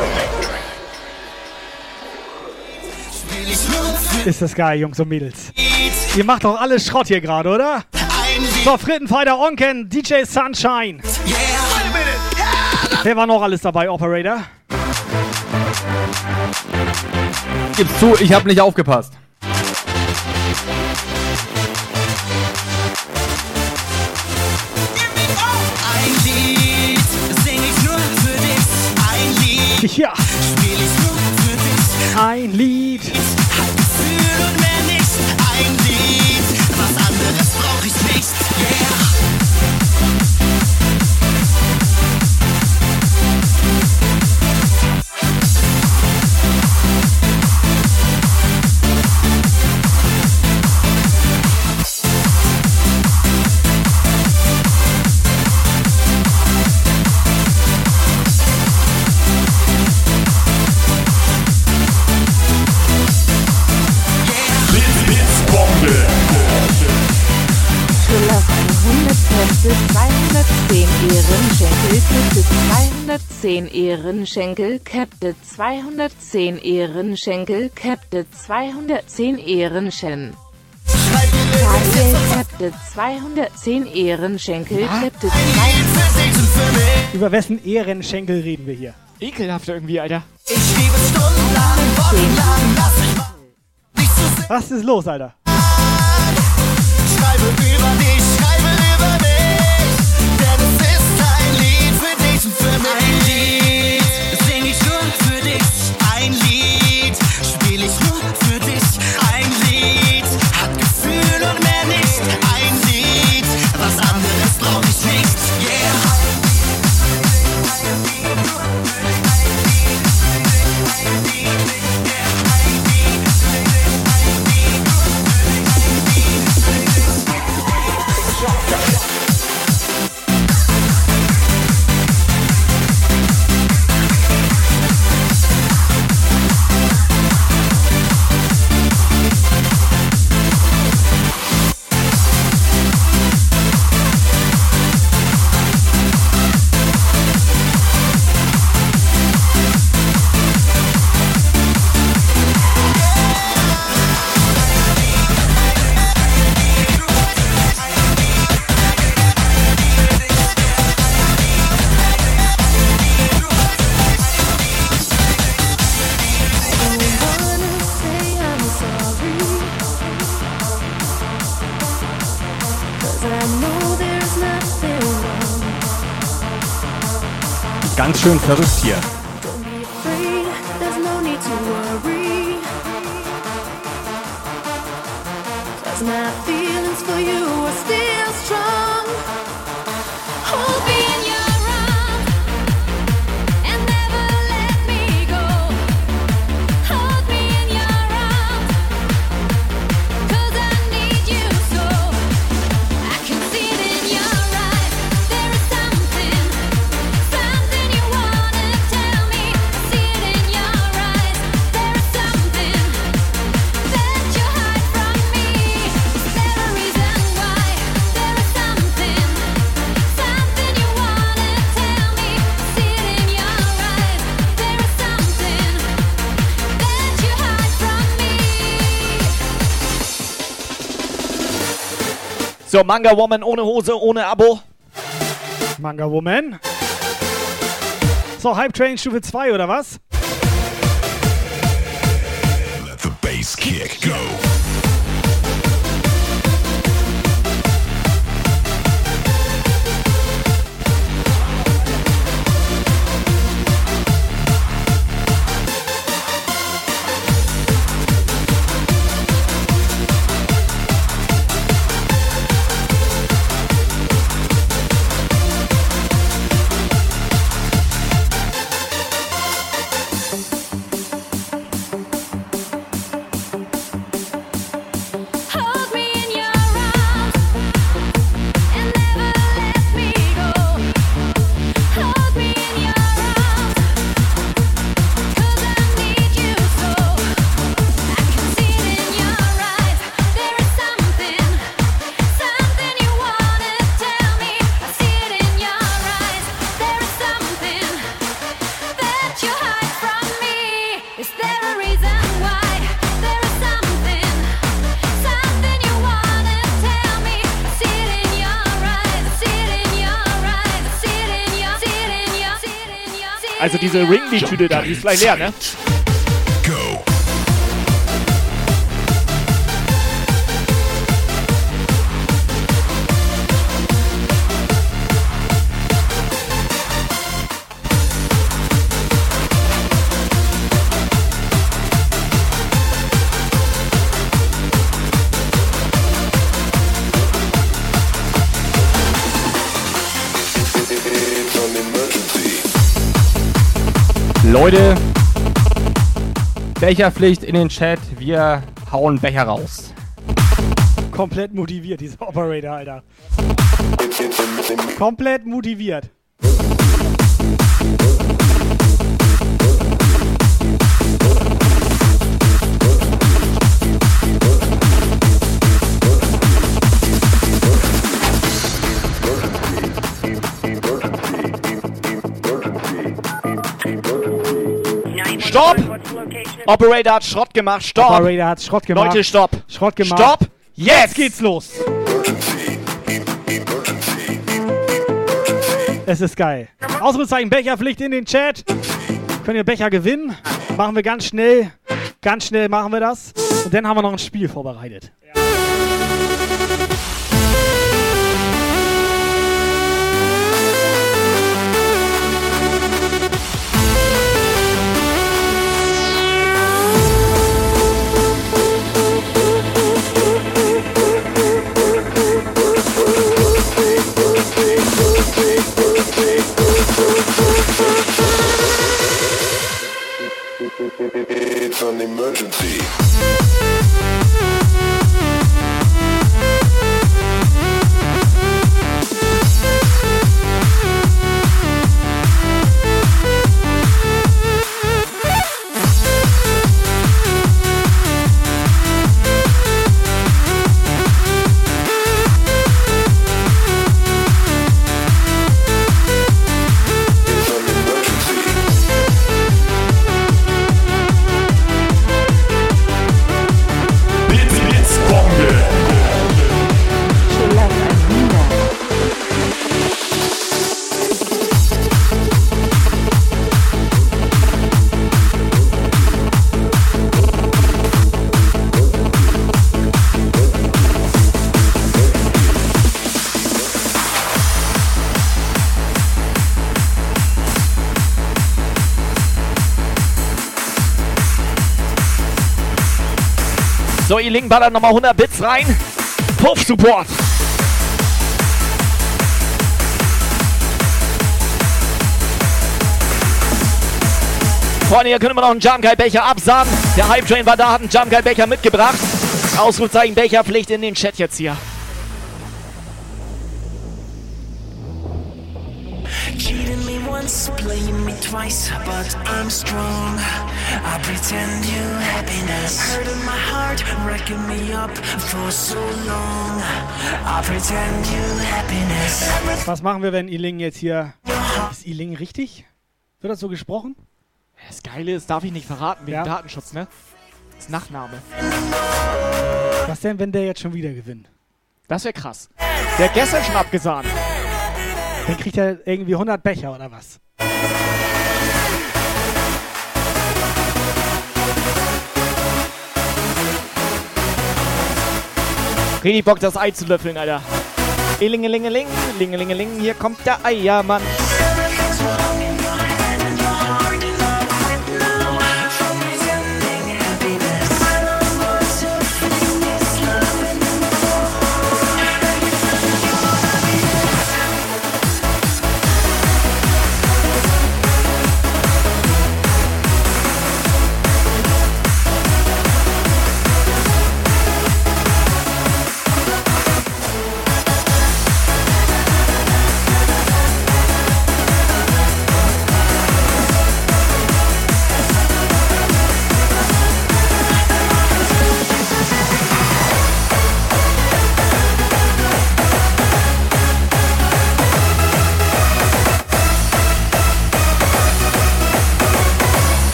Ist das geil, Jungs und Mädels. Ihr macht doch alles Schrott hier gerade, oder? So, Frittenfighter Onken, DJ Sunshine. Wer war noch alles dabei, Operator? Gib's zu, ich hab nicht aufgepasst. Ein Lied sing anderes brauch ich nicht. Yeah. 100 Kämpfe 210 Ehrenschenkel Kette 210 Ehrenschenkel Kette 210 Ehrenschenkel Kette 210 Ehrenschen Daniel Kette 210 Ehrenschenkel Kette 210 Über wessen Ehrenschenkel reden wir hier? Ekelhaft irgendwie, Alter. Ich liebe stundenlang, wochenlang, zu sehr Was ist los, Alter? schreibe schön verrückt hier. zur Manga Woman ohne Hose, ohne Abo. Manga Woman. So, Hype Train Stufe 2 oder was? diese Ringby-Tüte da, die ist gleich leer, ne? Becherpflicht in den Chat. Wir hauen Becher raus. Komplett motiviert, dieser Operator, Alter. Komplett motiviert. Stopp! Operator hat Schrott gemacht. Stopp. Operator hat Schrott gemacht. Leute, stopp. Schrott gemacht. Stopp. Jetzt, Jetzt geht's los. Es ist geil. Ausrufezeichen Becherpflicht in den Chat. Können ihr Becher gewinnen? Machen wir ganz schnell. Ganz schnell machen wir das. Und dann haben wir noch ein Spiel vorbereitet. Ja. So, Iling ballert nochmal 100 Bits rein. Puff Support. Freunde, hier können wir noch einen Jump Becher absagen. Der Hype Train war da, hat einen Jump Becher mitgebracht. Ausrufzeichen Becherpflicht in den Chat jetzt hier. Wrecking me up for so long. I pretend you happiness. Was machen wir, wenn Iling jetzt hier. Ist Iling richtig? Wird das so gesprochen? Das Geile ist, darf ich nicht verraten, wegen Ja. Datenschutz, ne? Das ist Nachname. Was denn, wenn der jetzt schon wieder gewinnt? Das wäre krass. Der hat gestern schon abgesahnt. Dann kriegt er irgendwie 100 Becher oder was? Richtig Bock, das Ei zu löffeln, Alter. Ilingelingeling, lingelingeling, hier kommt der Eiermann.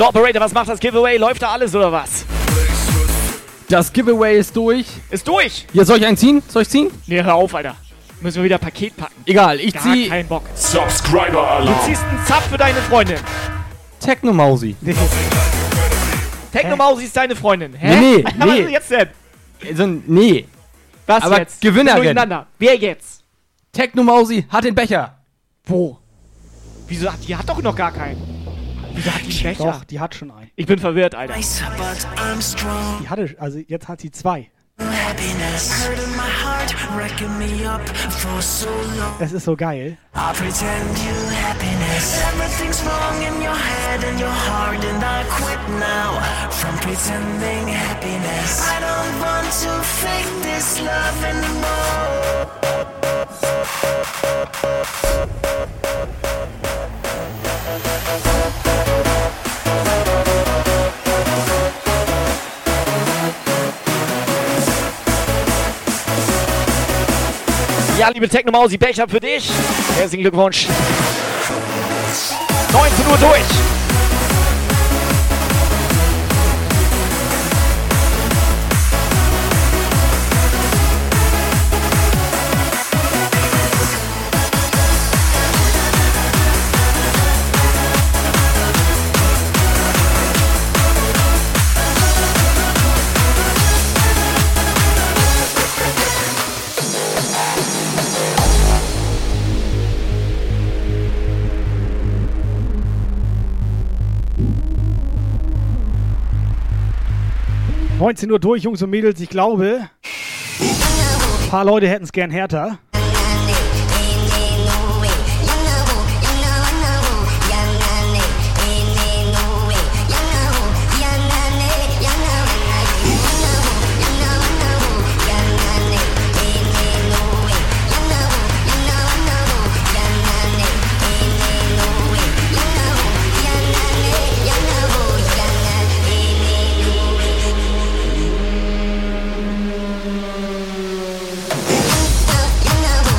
So, Operator, was macht das Giveaway? Läuft da alles oder was? Das Giveaway ist durch. Ist durch! Hier, soll ich einen ziehen? Soll ich ziehen? Nee, hör auf, Alter. Müssen wir wieder Paket packen. Egal, ich Gar zieh keinen Bock. Subscriber Du Alarm. ziehst einen Zap für deine Freundin. Technomausi. Technomausi ist deine Freundin. Hä? Nee, nee, <laughs> Was nee. ist jetzt denn? Also, nee. Was Aber jetzt? Gewinnerin. Durcheinander. Wer jetzt? Technomausi hat den Becher. Wo? Wieso hat die hat doch noch gar keinen? Wieso hat die einen Becher? Doch, die hat schon einen. Ich bin verwirrt, Alter. But I'm strong. Die hatte, also jetzt hat sie zwei. Es ist so geil. Ja, liebe Technomausi, Becher für dich. Herzlichen Glückwunsch. 19 Uhr durch. 19 Uhr durch, Jungs und Mädels. Ich glaube, ein paar Leute hätten es gern härter.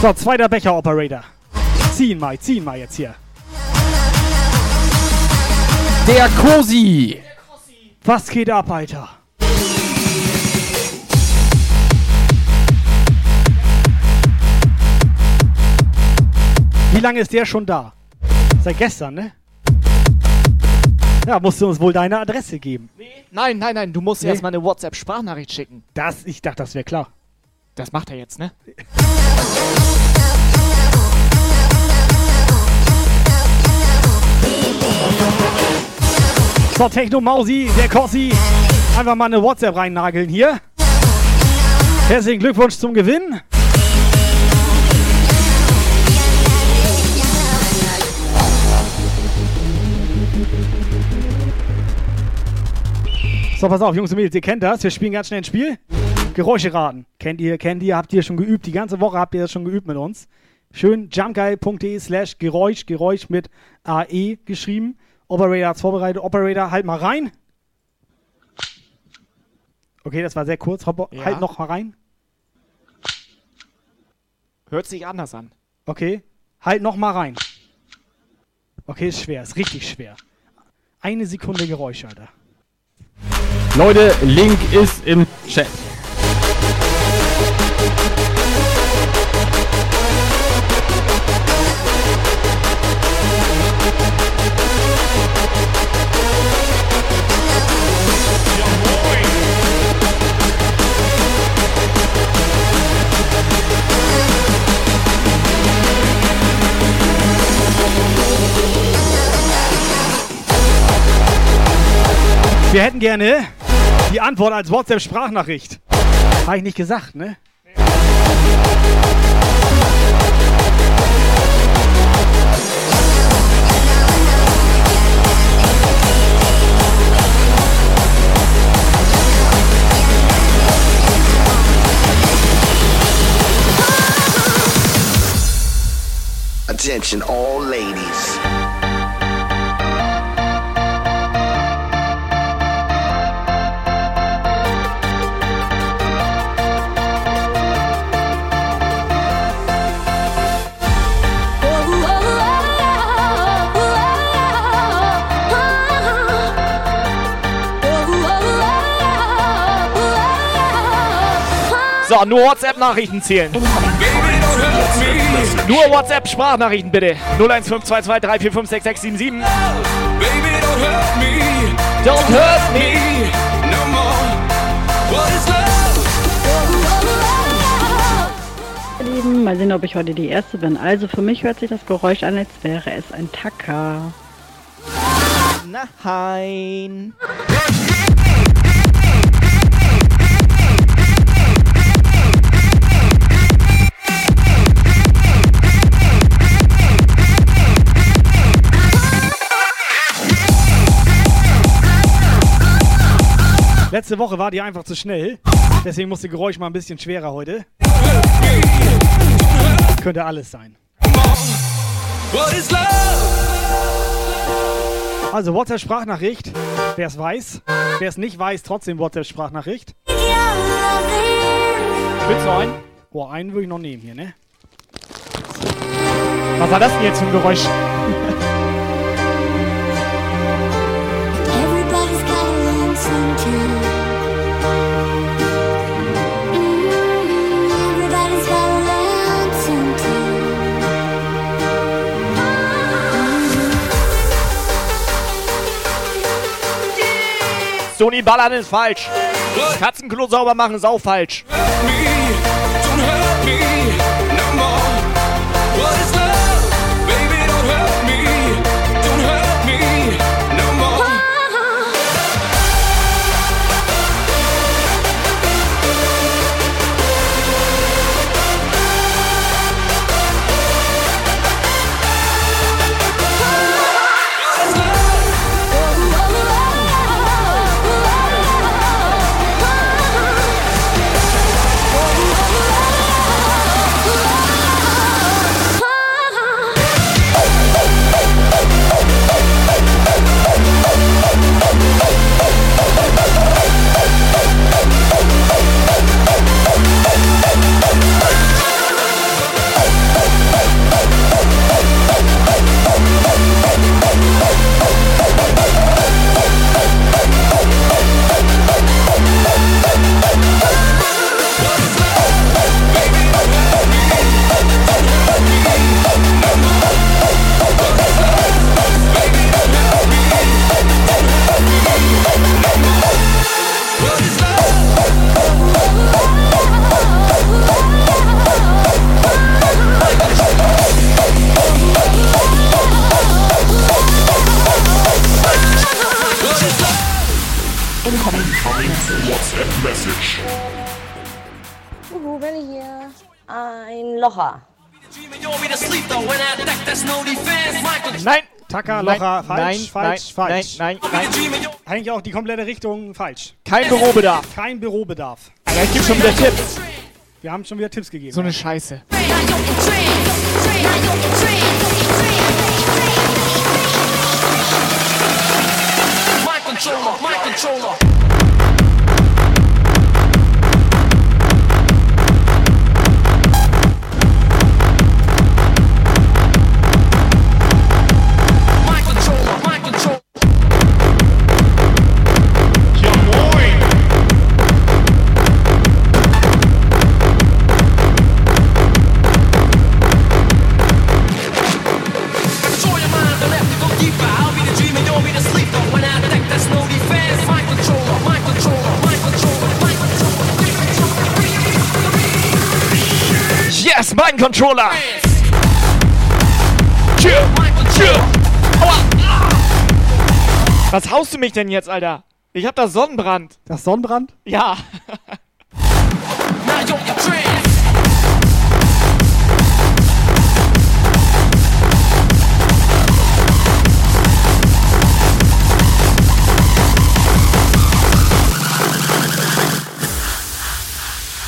So, zweiter Becher Operator. Ziehen mal, ziehen mal jetzt hier. Der Cosi. Was geht ab, Alter? Wie lange ist der schon da? Seit gestern, ne? Ja, musst du uns wohl deine Adresse geben. Nein, nein, nein, du musst Nee. erstmal eine WhatsApp-Sprachnachricht schicken. Das, ich dachte, das wäre klar. Das macht er jetzt, ne? So, Techno Mausi, der Kossi. Einfach mal eine WhatsApp reinnageln hier. Herzlichen Glückwunsch zum Gewinn. So, pass auf, Jungs und Mädels, ihr kennt das. Wir spielen ganz schnell ein Spiel. Geräusche raten. Kennt ihr, kennt ihr, habt ihr schon geübt. Die ganze Woche habt ihr das schon geübt mit uns. Schön jumpgeil.de slash Geräusch, Geräusch mit AE geschrieben. Operator hat's vorbereitet. Operator, halt mal rein. Okay, das war sehr kurz. Hopp, Ja. Halt noch mal rein. Hört sich anders an. Okay, halt noch mal rein. Okay, ist schwer, ist richtig schwer. Eine Sekunde Geräusch, Alter. Leute, Link ist im Chat. Wir hätten gerne die Antwort als WhatsApp-Sprachnachricht. Habe ich nicht gesagt, ne? Attention, all ladies. So, nur WhatsApp-Nachrichten zählen. Nur WhatsApp-Sprachnachrichten bitte. 0152234566777. Baby, don't hurt me. Don't hurt me. No more. What is love? Lieben, mal sehen, ob ich heute die Erste bin. Also für mich hört sich das Geräusch an, als wäre es ein Tacker. Nein. Letzte Woche war die einfach zu schnell. Deswegen muss das Geräusch mal ein bisschen schwerer heute. Könnte alles sein. Also WhatsApp-Sprachnachricht. Wer es weiß. Wer es nicht weiß, trotzdem WhatsApp-Sprachnachricht. Willst du einen? Oh, einen würde ich noch nehmen hier, ne? Was war das denn jetzt für ein Geräusch? Sony Ballern ist falsch. Katzenklo sauber machen ist auch falsch. Don't Message. Uhu, Benny hier. Ein Locher. Nein! Tacker, Nein, Locher, falsch, nein, falsch, nein, falsch. nein, nein, Eigentlich auch die komplette Richtung falsch. Kein Bürobedarf. Kein Bürobedarf. Alter, ich geb schon wieder Tipps. Wir haben schon wieder Tipps gegeben. So eine Scheiße. My controller, my controller. Mein Controller! Was haust du mich denn jetzt, Alter? Ich hab da Sonnenbrand. Das Sonnenbrand? Ja.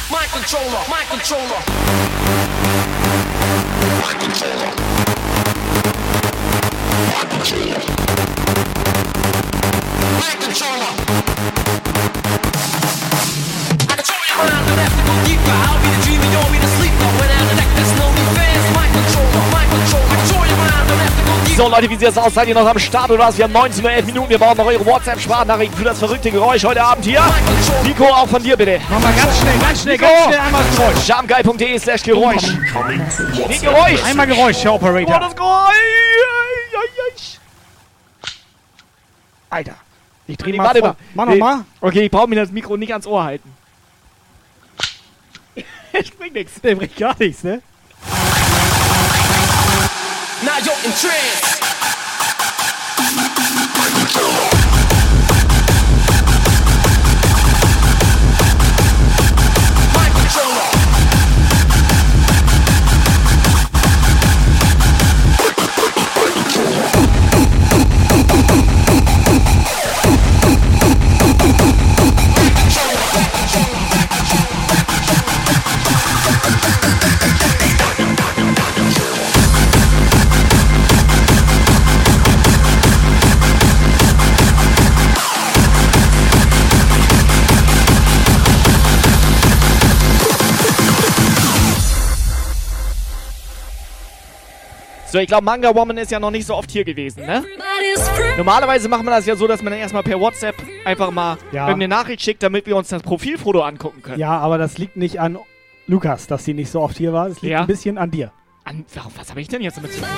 My controller, my controller. I'll be the dreamer, you'll be the sleeper. When I attack, there's no defense. My controller, my controller. So, Leute, wie sieht es aus? Seid ihr noch am Start oder was? Wir haben 19 Uhr 11 Minuten. Wir brauchen noch eure WhatsApp-Sprachnachrichten für das verrückte Geräusch heute Abend hier. Nico, auch von dir bitte. Mach mal ganz schnell, ganz schnell, Nico. ganz schnell einmal Geräusch. Jamgeil.de slash Geräusch. Nee, Geräusch. Einmal Geräusch, Herr Oh, Operator. das Geräusch. Alter. Ich dreh Nee, mal warte mal. Mach Nee. noch mal. Okay, ich brauche mir das Mikro nicht ans Ohr halten. <laughs> Ich bringt nichts. Der bringt gar nichts, ne? Now you're in trance. So, ich glaube, Manga Woman ist ja noch nicht so oft hier gewesen, ne? Normalerweise macht man das ja so, dass man dann erstmal per WhatsApp einfach mal Ja. irgendeine Nachricht schickt, damit wir uns das Profilfoto angucken können. Ja, aber das liegt nicht an Lukas, dass sie nicht so oft hier war. Das liegt Ja. ein bisschen an dir. An, was habe ich denn jetzt damit zu tun?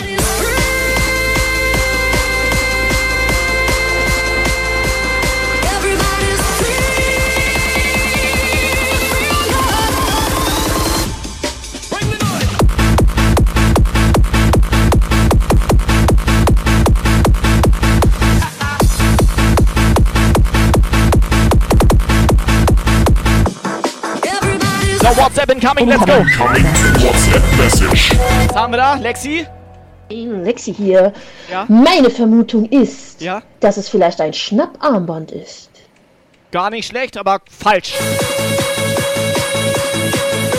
So, WhatsApp incoming, let's go. Incoming WhatsApp Message. Was haben wir da? Lexi? Lexi hier. Ja? Meine Vermutung ist, Ja? dass es vielleicht ein Schnapparmband ist. Gar nicht schlecht, aber falsch.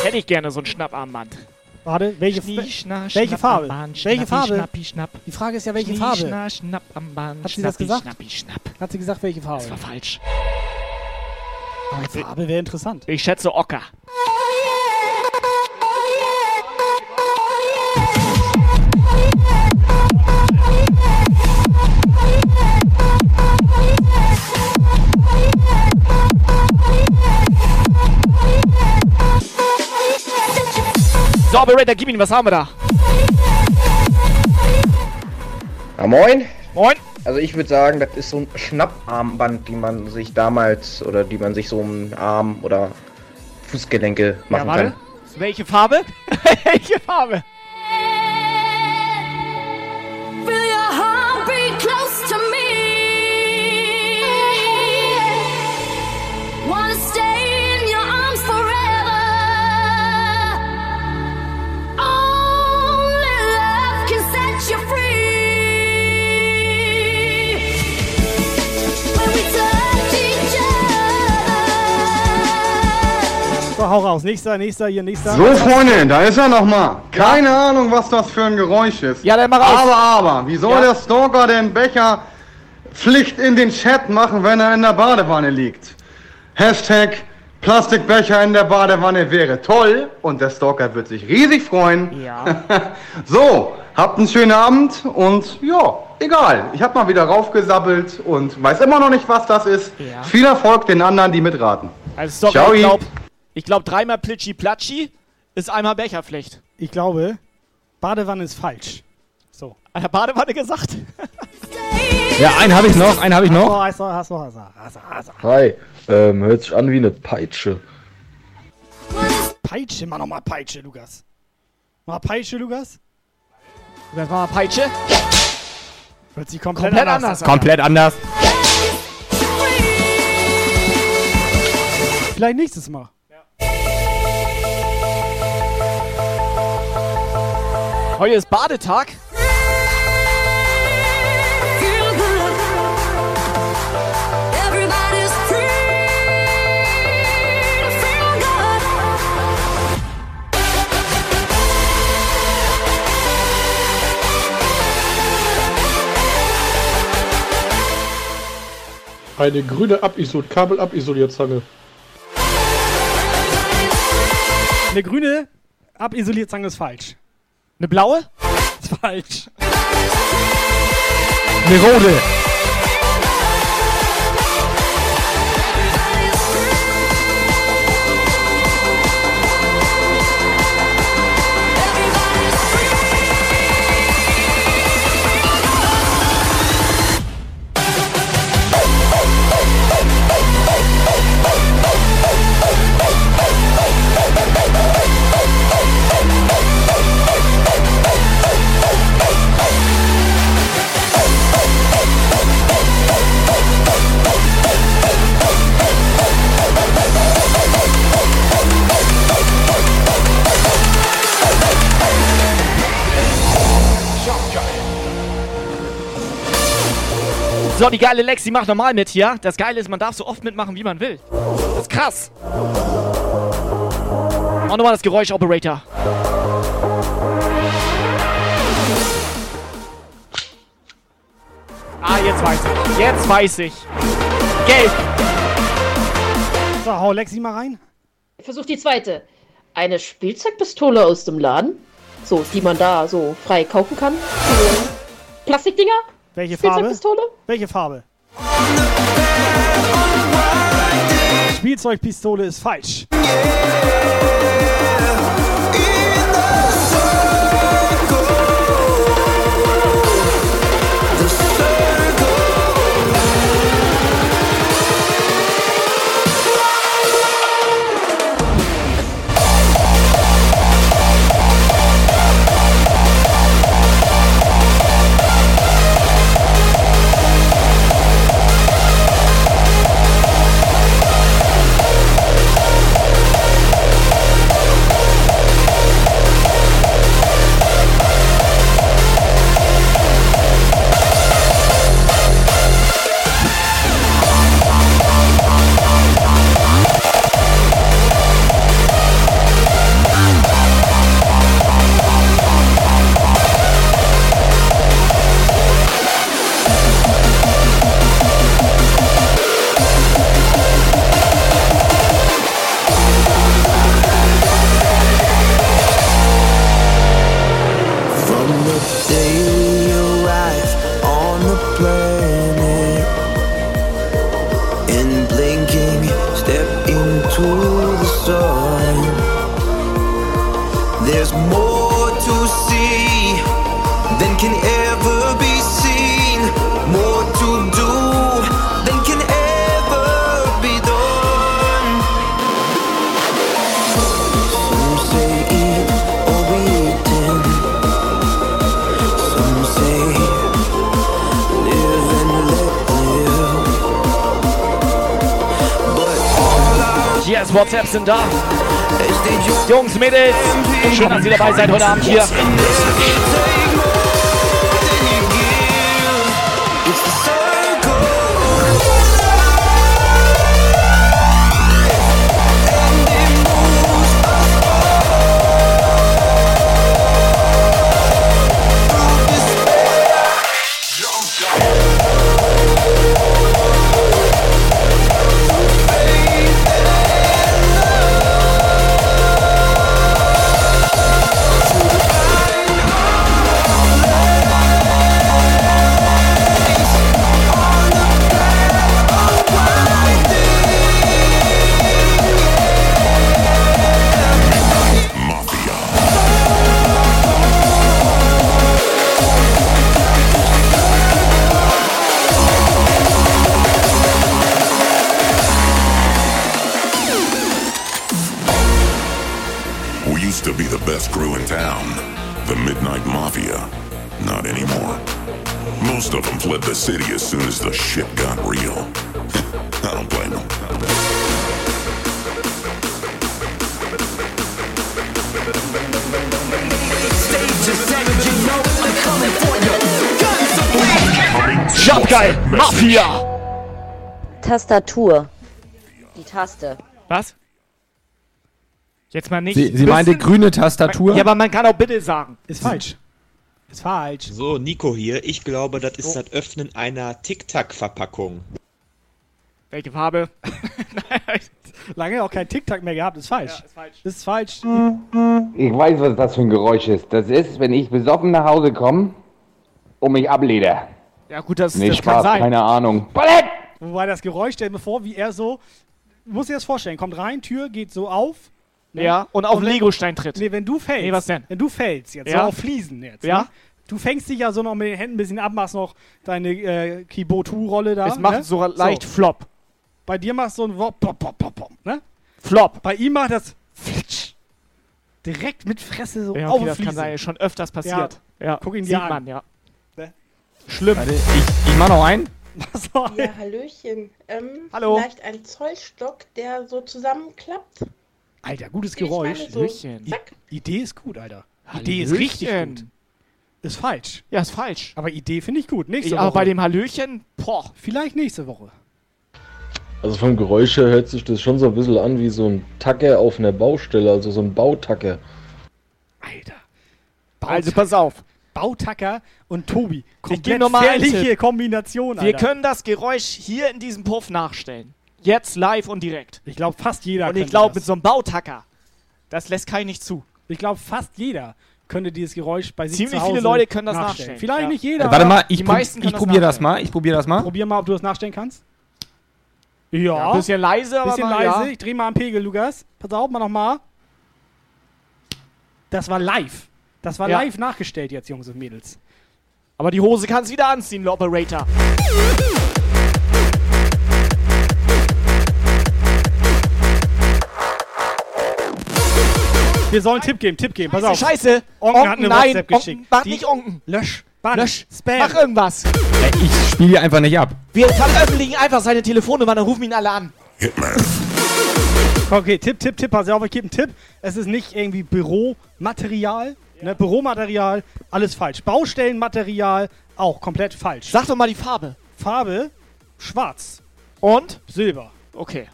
Hätte ich gerne so ein Schnapparmband. Warte, welche, Schnie, schna, welche Farbe? Schnapparmband, Welche schnappi, Farbe? Schnappi, schnapp. Die Frage ist ja, welche Schnie, Farbe? schna, Schnapparmband, Hat sie das schnappi, gesagt? Schnappi, schnapp. Hat sie gesagt, welche Farbe? Das war falsch. Aber Farbe wäre interessant. Ich schätze Ocker. So, Operator, gib ihn, was haben wir da? Ja, moin. Moin. Also ich würde sagen, das ist so ein Schnapparmband, die man sich damals oder die man sich so im Arm oder Fußgelenke machen ja, warte. kann. Welche Farbe? <laughs> Welche Farbe? Feel your heart So, hau raus. Nächster, nächster, hier, nächster. So, Freunde, da ist er nochmal. Keine Ahnung, was das für ein Geräusch ist. Ja, dann mach raus. Aber, aber, wie soll Ja. der Stalker den Becher Pflicht in den Chat machen, wenn er in der Badewanne liegt? Hashtag Plastikbecher in der Badewanne wäre toll und der Stalker wird sich riesig freuen. Ja. <laughs> so, habt einen schönen Abend und ja, egal. Ich hab mal wieder raufgesabbelt und weiß immer noch nicht, was das ist. Ja. Viel Erfolg den anderen, die mitraten. Also Stocker, Ciao. Ich glaube, dreimal Plitschi Platschi ist einmal Becherpflicht. Ich glaube, Badewanne ist falsch. So. Hat der Badewanne gesagt? <laughs> Ja, einen habe ich noch, einen habe ich noch. Hi, ähm, hört sich an wie eine Peitsche. Peitsche, mach nochmal Peitsche, Lukas. Mal Peitsche, Lukas. Lukas, mach mal Peitsche. Hört sich komplett, Komplett anders, anders an. Komplett anders. Vielleicht nächstes Mal. Heute ist Badetag. Eine grüne Abisol Kabelabisolierzange. Eine grüne Abisolierzange ist falsch. Eine blaue? Falsch. Eine rote. So, die geile Lexi macht normal mit hier. Das Geile ist, man darf so oft mitmachen, wie man will. Das ist krass. Mach nochmal das Geräusch, Operator. Ah, jetzt weiß ich. Jetzt weiß ich. Gelb. So, hau Lexi mal rein. Versuch die zweite. Eine Spielzeugpistole aus dem Laden. So, die man da so frei kaufen kann. Plastikdinger? Welche Farbe? Spielzeugpistole? Welche Farbe? Spielzeugpistole ist falsch. From WhatsApp sind da. Jungs, Mädels, schön, dass ihr dabei seid heute Abend hier. 4. Tastatur. Die Taste. Was? Jetzt mal nicht. Sie, sie meinte grüne Tastatur. Ja, aber man kann auch bitte sagen. Ist falsch. Ist falsch. So, Nico hier. Ich glaube, das ist oh. das Öffnen einer Tic-Tac-Verpackung. Welche Farbe? <laughs> Lange auch kein Tic-Tac mehr gehabt. Ist falsch. Ja, ist falsch. Ist falsch. Ich weiß, was das für ein Geräusch ist. Das ist, wenn ich besoffen nach Hause komme und mich ableder. Ja, gut, das, Nee, das kann Spaß, sein. keine Ahnung. Ballett! Wobei das Geräusch, stell dir mal vor, wie er so. Du musst dir das vorstellen, kommt rein, Tür geht so auf. ne? Ja, und auf Legostein tritt. Nee, wenn du fällst. Nee, was denn? Wenn du fällst jetzt, Ja. so auf Fliesen jetzt. Ja. Ne? Du fängst dich ja so noch mit den Händen ein bisschen ab, machst noch deine äh, Kibotu-Rolle da. Es macht ne? so leicht Flop. Bei dir machst du so ein Wop, pop, pop, pop, pop, ne? Flop. Bei ihm macht das Flitsch. Direkt mit Fresse so Ja, auf okay, das Fliesen. kann sein. Schon öfters passiert. Ja. Guck ihn Sieht dir an. man, ja. Schlimm. Warte, ich, ich mach noch einen. <laughs> Ja, Hallöchen. Ähm, Hallo. Vielleicht ein Zollstock, der so zusammenklappt. Alter, gutes Ich meine, Geräusch. so, Hallöchen. zack. Idee ist gut, Alter. Idee ist richtig Hallöchen. gut. Ist falsch. Ja, ist falsch. Aber Idee finde ich gut. Nächste Ich, Woche. aber bei dem Hallöchen, boah. Vielleicht nächste Woche. Also vom Geräusch her hört sich das schon so ein bisschen an wie so ein Tacker auf einer Baustelle, also so ein Bautacker. Also pass auf. Bautacker und Tobi. Ich Komplett gefährliche. Kombination, Wir Alter. können das Geräusch hier in diesem Puff nachstellen. Jetzt live und direkt. Ich glaube, fast jeder Und ich glaube, mit so einem Bautacker, das lässt kein nicht zu. Ich glaube, fast jeder könnte dieses Geräusch bei sich Ziemlich zu Hause viele Leute können das nachstellen. Vielleicht Ja. nicht jeder. Äh, warte mal, aber ich, die prob, ich probiere das nachstellen. mal. Ich probiere das mal. Probier mal, ob du das nachstellen kannst. Ja. Ja, ein bisschen leise, aber Bisschen mal, leise. ja. Ich dreh mal am Pegel, Lukas. Pass auf, mal nochmal. Das war live. Das war Ja. live nachgestellt jetzt, Jungs und Mädels. Aber die Hose kannst wieder anziehen, der Operator. Wir sollen Tipp geben, Tipp geben. Pass Scheiße, auf. Scheiße. Onken, Onken, hat eine nein, WhatsApp Onken, geschickt. mach Die- nicht Onken. Lösch. Bann. Lösch. Spam. Mach irgendwas. Ja, ich spiele einfach nicht ab. Wir veröffentlichen einfach seine Telefonnummer, dann rufen ihn alle an. Okay, Tipp, Tipp, Tipp. Pass auf, ich gebe einen Tipp. Es ist nicht irgendwie Büromaterial. Ne, Büromaterial, alles falsch. Baustellenmaterial, auch komplett falsch. Sag doch mal die Farbe. Farbe, schwarz. Und? Silber. Okay.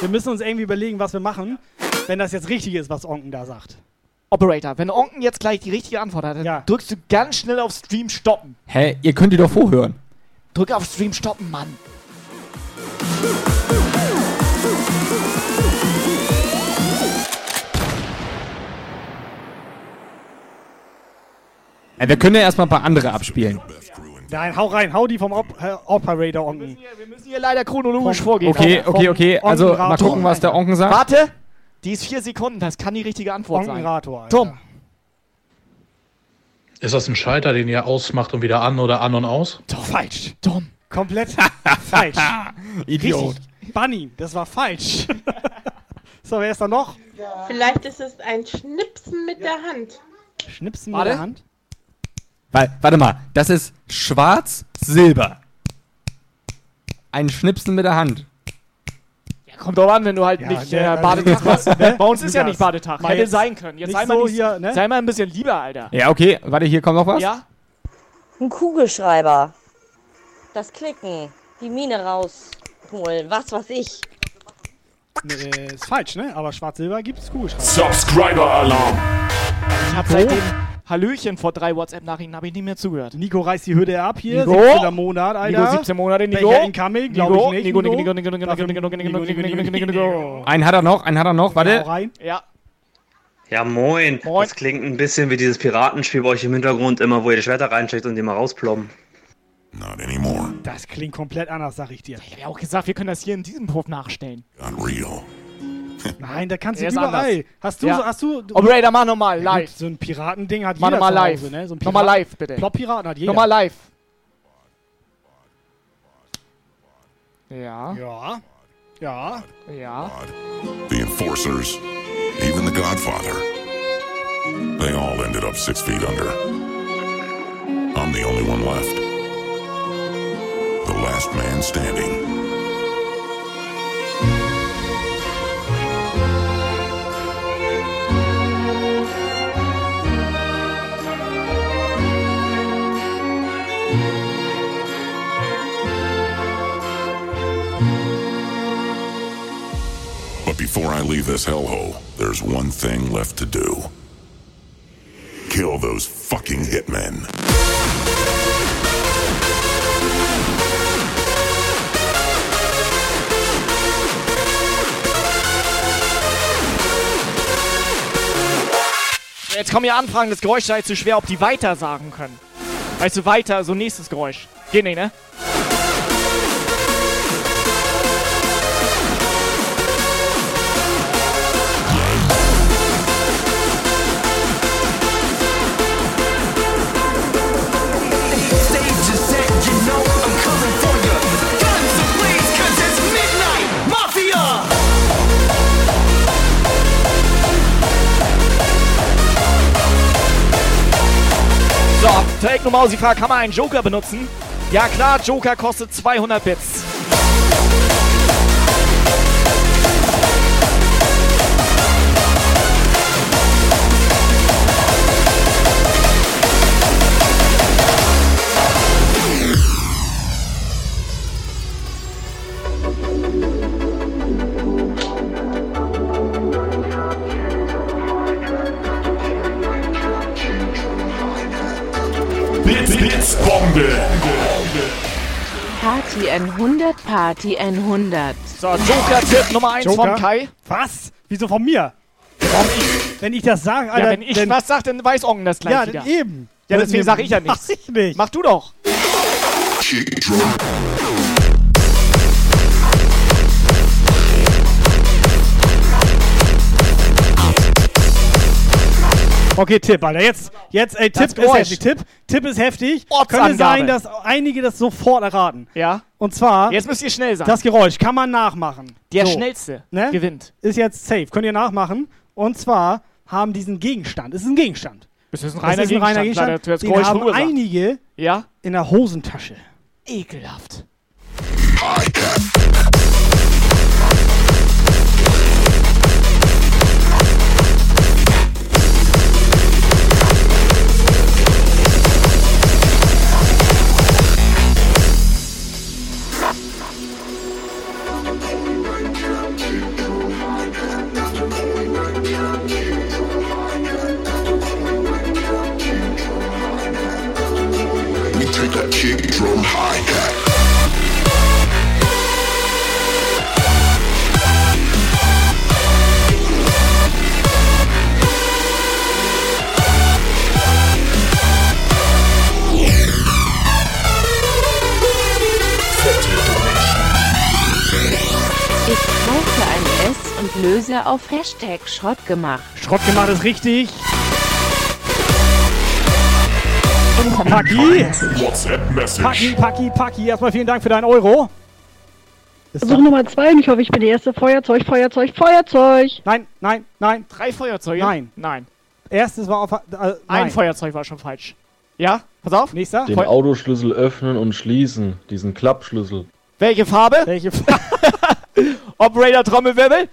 Wir müssen uns irgendwie überlegen, was wir machen, wenn das jetzt richtig ist, was Onken da sagt. Operator, wenn Onken jetzt gleich die richtige Antwort hat, dann drückst du ganz schnell auf Stream stoppen. Hä, ihr könnt die doch vorhören. Drück auf Stream stoppen, Mann. Äh, wir können ja erstmal ein paar andere abspielen. Nein, hau rein, hau die vom Op äh, Operator Onken. Wir müssen hier leider chronologisch Vom- vorgehen. Okay, Vom- okay, okay. Also mal gucken, was der Onken sagt. Warte, die ist vier Sekunden, das kann die richtige Antwort sein. Onkenrator, Alter. Tom. Ist das ein Schalter, den ihr ausmacht und wieder an oder an und aus? Doch, falsch. Tom. Komplett <laughs> falsch. Idiot. Richtig. Bunny, das war falsch. <laughs> so, wer ist da noch? Vielleicht ist es ein Schnipsen mit der Hand. Schnipsen Warte. mit der Hand. Weil, warte mal, das ist schwarz-silber. Ein Schnipsen mit der Hand. Ja, kommt doch an, wenn du halt Ja, nicht der- äh, Badetag hast. <laughs> Ne? Bei uns ist ja Lukas, nicht Badetag. mal Hätte jetzt sein können. Jetzt nicht sei mal, so nicht, hier, ne? sei mal ein bisschen lieber, Alter. Ja, okay, warte, hier kommt noch was. Ja? Ein Kugelschreiber. Das Klicken. Die Mine rausholen. Was weiß ich. Nee, ist falsch, ne? Aber Schwarz-Silber gibt's Kugelschreiber. Subscriber Alarm. Ich hab seitdem Hallöchen vor drei WhatsApp-Nachrichten habe ich nicht mehr zugehört. Nico reißt die Hürde ab hier. Nico. 17. Monat, Alter. Nico, 17 Monate, Nico. Becher incoming, glaube ich Nico, nicht. Nico, Nico, Nico, Nico, Nico, Nico, Nico, Nico, Nico, Nico, Nico, Nico, Nico, Nico. Einen hat er noch, einen hat er noch, warte. rein. Ja. Ja, moin. Moin. Das klingt ein bisschen wie dieses Piratenspiel bei euch im Hintergrund, immer wo ihr die Schwerter reinsteckt und die mal rausploppen. Not anymore. Das klingt komplett anders, sag ich dir. Ich habe ja auch gesagt, wir können das hier in diesem Hof nachstellen. Got real. Nein, da kannst du überall. anders. Hast du Ja. so, hast du. Operator, mach nochmal, Ja, gut, live. So ein Piratending hat Mach jeder nochmal zu live. Hause, ne? So Nochmal live, bitte. Plop-Piraten hat jeder. Nochmal live. Ja. Ja. Ja. Ja. The enforcers, even the Godfather. They all ended up six feet under. I'm the only one left. The last man standing. But before I leave this hellhole, there's one thing left to do. Kill those fucking hitmen. Jetzt kommen hier Anfragen, das Geräusch sei zu schwer, ob die weiter sagen können. Weißt du, weiter, so nächstes Geräusch. Geht nicht, ne? Techno Mausi fragt, kann man einen Joker benutzen? Ja klar, Joker kostet 200 Bits. Party 100, Party 100. So, Joker-Tipp Nummer 1 Joker? von Kai. Was? Wieso von mir? Warum ich? Wenn ich das sage, Alter. ja, wenn ich dann, was sag, dann weiß Ongen das gleich Ja, wieder. dann eben. Ja, deswegen sage ich ja <laughs> nichts. Mach ich nicht. Mach du doch. Kick drum. Okay, Tipp, Alter. Jetzt, jetzt, ey, Tipp ist Geräusch. heftig. Tipp, Tipp ist heftig. Ortsangabe. Könnte sein, dass einige das sofort erraten. Ja. Und zwar. Jetzt müsst ihr schnell sein. Das Geräusch kann man nachmachen. Der So. Schnellste Ne? gewinnt. Ist jetzt safe. Könnt ihr nachmachen. Und zwar haben diesen Gegenstand. Es ist ein Gegenstand. Das ist ein Es reiner ist ein reiner Gegenstand. Gegenstand. Leider, Den haben einige Ja? in der Hosentasche. Ekelhaft. We Ich kaufe ein S und löse auf Hashtag Schrott gemacht. Schrott gemacht ist richtig. Paki. WhatsApp-Message. Paki, Paki, Paki. Erstmal vielen Dank für deinen Euro. Versuch Nummer zwei und ich hoffe, ich bin die erste. Feuerzeug, Feuerzeug, Feuerzeug. Nein, nein, nein. Drei Feuerzeuge? Nein. Nein. Erstes war auf. Äh, Ein nein. Feuerzeug war schon falsch. Ja? Pass auf. Nächster. Den Autoschlüssel öffnen und schließen. Diesen Klappschlüssel. Welche Farbe? Welche <laughs> Operator Trommelwirbel?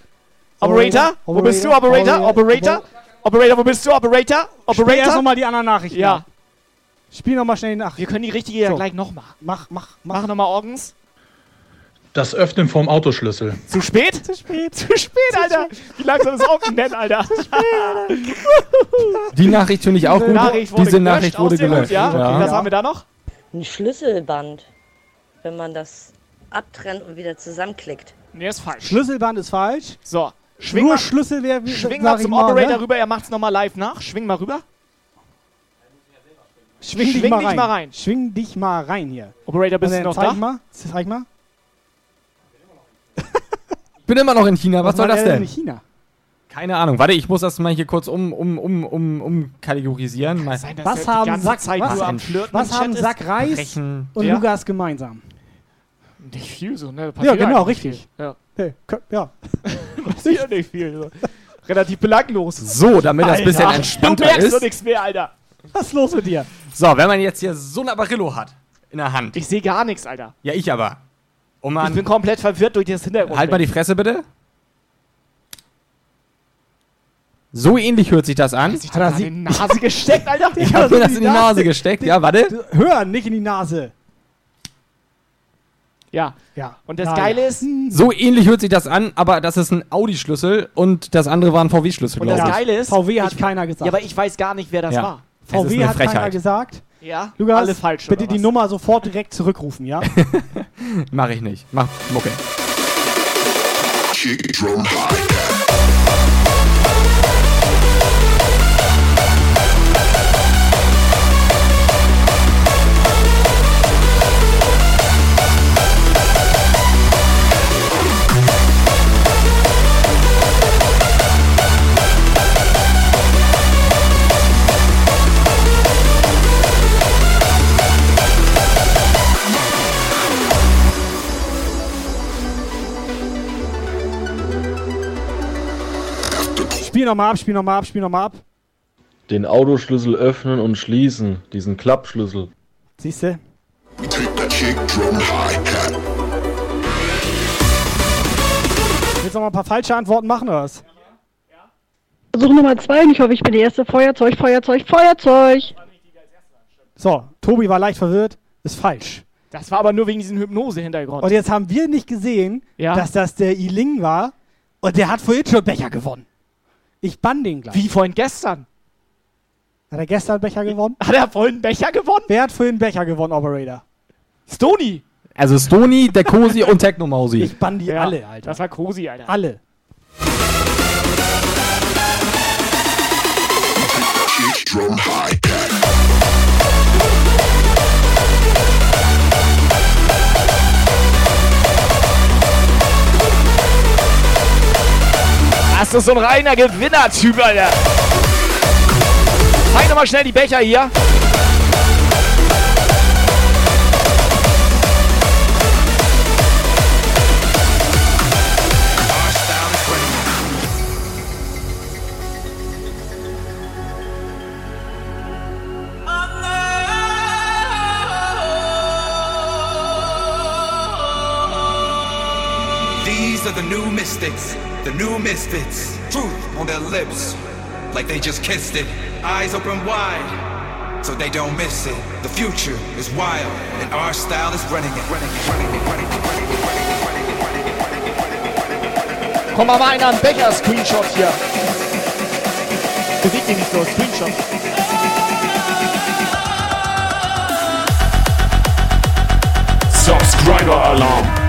Operator? Wo bist du, Operator? Operator? Operator, wo bist du, Operator? Spiel erst Operator? nochmal die anderen Nachrichten. Ja. nach. Spiel nochmal schnell nach. Wir können die richtige ja So. gleich noch machen. Mach, mach, mach. Mach nochmal Orgens. Das Öffnen vom Autoschlüssel. Zu spät? Zu spät. Zu spät, Alter. Wie langsam ist Orgen denn, Alter? Die Nachricht finde ich auch gut. Nachricht wurde Diese gelöscht, Nachricht auch wurde gelöscht. ja? Okay, was haben wir da noch? Ein Schlüsselband, wenn man das abtrennt und wieder zusammenklickt. Nee, ist falsch. Schlüsselband ist falsch. So. Schwing Nur mal, Schlüssel wäre schwing mal zum mal, Operator ne? rüber, er macht's nochmal live nach. Schwing mal rüber. Schwing, dich, Schwing mal, dich rein. mal rein. Schwing dich mal rein hier. Operator, bist du noch zeig da? Mal, zeig mal. Ich bin immer noch in China. Was, soll macht das denn? in China? Keine Ahnung. Warte, ich muss das mal hier kurz um, um, um, um, um kategorisieren. Mal sein, Was haben, Sack, Zeit was, am Flirten was haben Sack ist? Reis Brechen. und Ja. Lukas gemeinsam? Nicht viel so, ne? Ja, genau, richtig. viel. Ja. Hey, ja. <laughs> Passiert nicht viel. So. Relativ belanglos. So, damit das ein bisschen entspannter Du merkst ist. doch nichts mehr, Alter. Was ist los mit dir? So, wenn man jetzt hier so ein Apparillo hat in der Hand. Ich sehe gar nichts, Alter. Ja, ich aber. Und man, Ich bin komplett verwirrt durch das Hintergrund. halt mal die Fresse bitte. So ähnlich hört sich das an. Hat er sie in die Nase gesteckt, Alter? <laughs> Ich hab mir das in die Nase gesteckt. Ja, warte. Hören, nicht in die Nase. Ja. Ja. Und das Na Geile ja. ist, So ähnlich hört sich das an, aber das ist ein Audi-Schlüssel und das andere war ein VW-Schlüssel, und das glaube ich. Geile ist, VW hat ich, keiner gesagt. Ja, aber ich weiß gar nicht, wer das Ja. war. VW eine hat keiner gesagt. Ja, Lukas, alle falsch. bitte die? Nummer sofort direkt zurückrufen, ja? <laughs> Mach ich nicht. Mach Mucke. Kick drum high. Spiel nochmal ab, spiel nochmal ab, spiel nochmal ab. Den Autoschlüssel öffnen und schließen. Diesen Klappschlüssel. Siehst du? Take that kick drum high hat. Willst du noch mal ein paar falsche Antworten machen oder was? Versuch Nummer zwei und ich hoffe, ich bin die erste. Feuerzeug, Feuerzeug, Feuerzeug. So, Tobi war leicht verwirrt. Ist falsch. Das war aber nur wegen diesem Hypnose-Hintergrund. Und jetzt haben wir nicht gesehen, Ja. dass das der Iling war und der hat vorhin schon Becher gewonnen. Ich bann den gleich. Wie vorhin gestern. Hat er gestern Becher gewonnen? Hat er vorhin Becher gewonnen? Wer hat vorhin Becher gewonnen, Operator? Stony. Also Stony, der Cosi und Technomausi. Ich bann die Ja, alle, Alter. Das war Cosi, Alter. Alle. Drum high Das ist so ein reiner Gewinnertyp, Alter. Zeig doch mal schnell die Becher hier. These are the new mystics, the new misfits. Truth on their lips, like they just kissed it. Eyes open wide, so they don't miss it. The future is wild, and our style is running it. Running it, running it, running it, running it, running it. Bewegt nicht los, Screenshot. Subscriber Alarm.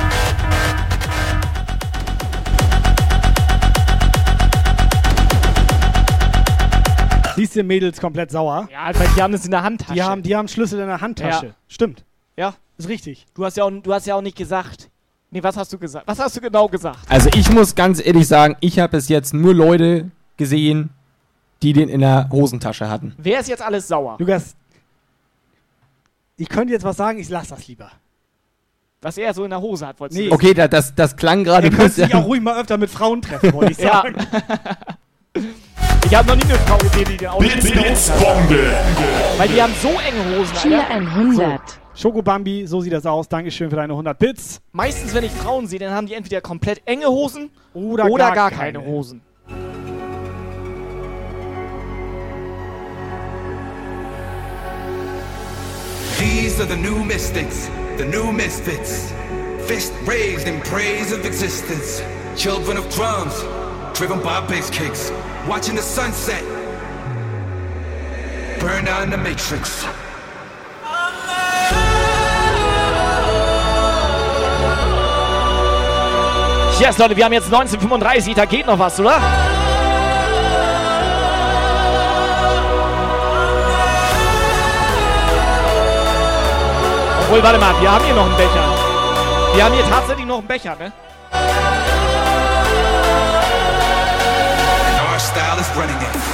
Siehst du, Mädels komplett sauer. Ja, weil die haben das in der Handtasche. Die haben, die haben Schlüssel in der Handtasche. Ja. Stimmt. Ja. Ist richtig. Du hast ja auch, du hast ja auch nicht gesagt. Nee, was hast du gesagt? Was hast du genau gesagt? Also ich muss ganz ehrlich sagen, ich habe bis jetzt nur Leute gesehen, die den in der Hosentasche hatten. Wer ist jetzt alles sauer? Lukas, ich könnte jetzt was sagen, ich lass das lieber. Was er so in der Hose hat, wolltest Nee. du Okay, da, das, das klang gerade Ihr ein könnt sich auch ruhig mal öfter mit Frauen treffen, wollte ich Ja. <laughs> <laughs> Ich habe noch nie eine Frau gesehen, die den Blitzbombe. Weil die haben so enge Hosen, Alter. 100. Schokobambi, so sieht das aus. Dankeschön für deine 100 Bits. Meistens, wenn ich Frauen sehe, dann haben die entweder komplett enge Hosen Oder, oder, gar, gar, keine. keine Hosen. These are the new mystics, the new misfits. Fist raised in praise of existence. Children of drums, driven by bass kicks. Watching the sunset. Burn down the matrix. Yes, Leute, wir haben jetzt 1935, da geht noch was, oder? Obwohl, warte mal, wir haben hier noch einen Becher. Wir haben hier tatsächlich noch einen Becher, ne? Is running it.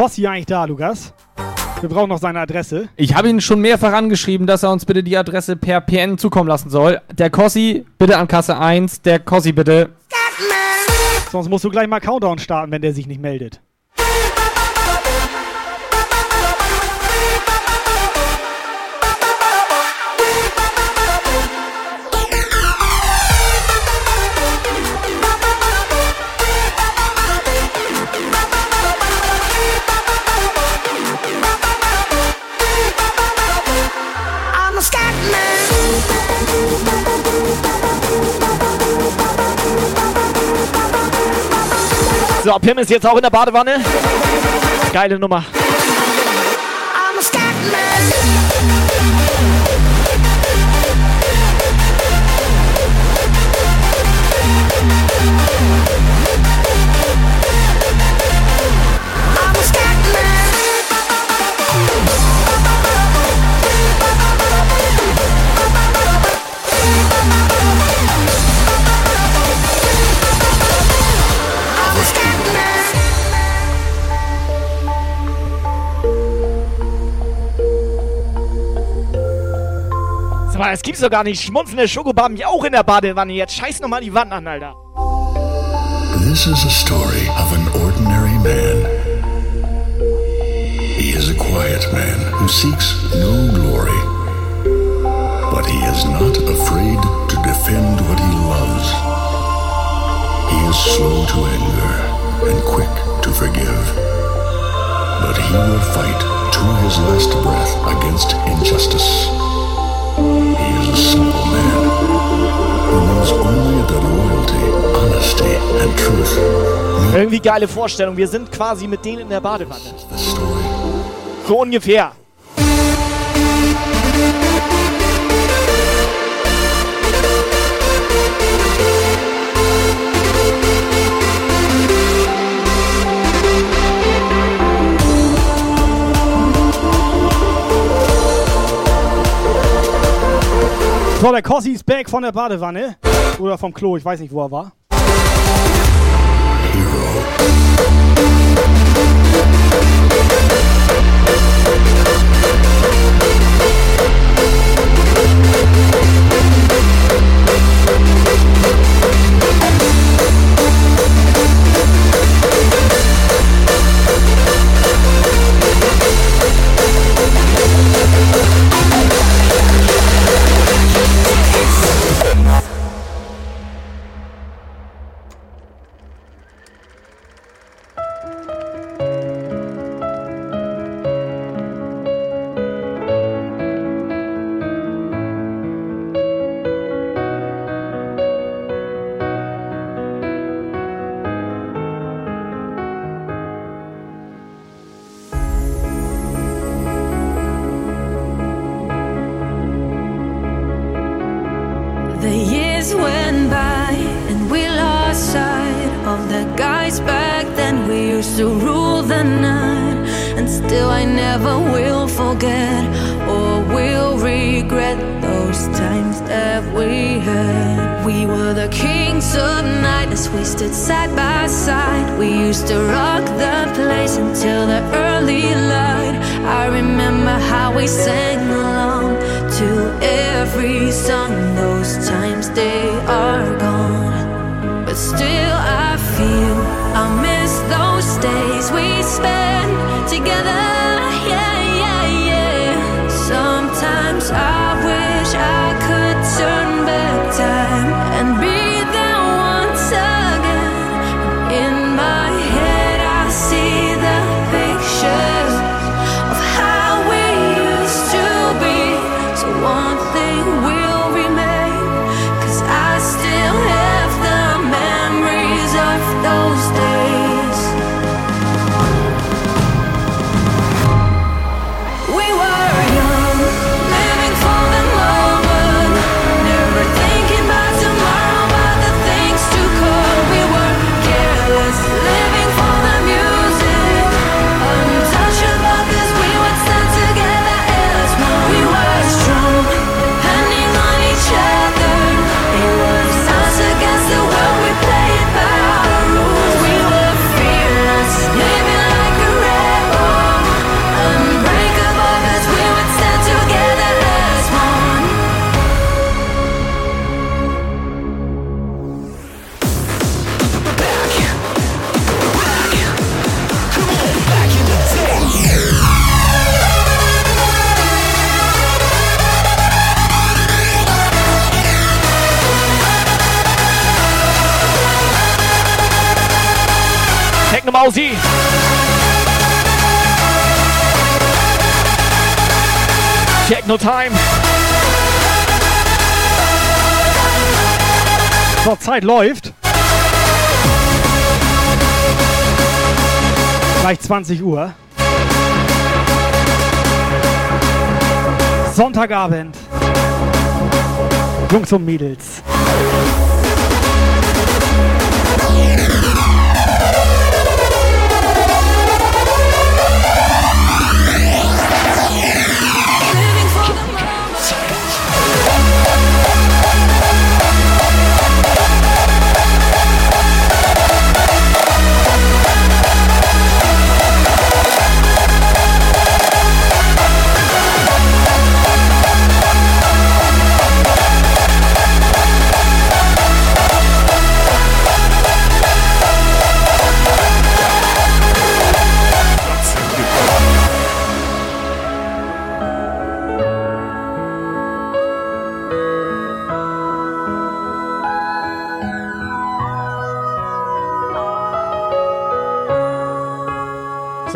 Kossi eigentlich da, Lukas? Wir brauchen noch seine Adresse. Ich habe ihn schon mehrfach angeschrieben, dass er uns bitte die Adresse per PN zukommen lassen soll. Der Kossi bitte an Kasse 1, der Kossi bitte. Sonst musst du gleich mal Countdown starten, wenn der sich nicht meldet. So, Pim ist jetzt auch in der Badewanne. Geile Nummer. I'm a Mal, gibt's doch gar nicht. Schmunzelnde Schokobam hier auch in der Badewanne. Jetzt scheiß noch mal die Wand an, Alter. This is a story of an ordinary man. He is a quiet man who seeks no glory, but he is not afraid to defend what he loves. He is slow to anger and quick to forgive, but he will fight to his last breath against injustice. Irgendwie geile Vorstellung. Wir sind quasi mit denen in der Badewanne. So ungefähr. So, der Kossi ist back von der Badewanne. Oder vom Klo, ich weiß nicht, wo er war. Zeit läuft. Gleich 20 Uhr. Sonntagabend. Jungs und Mädels.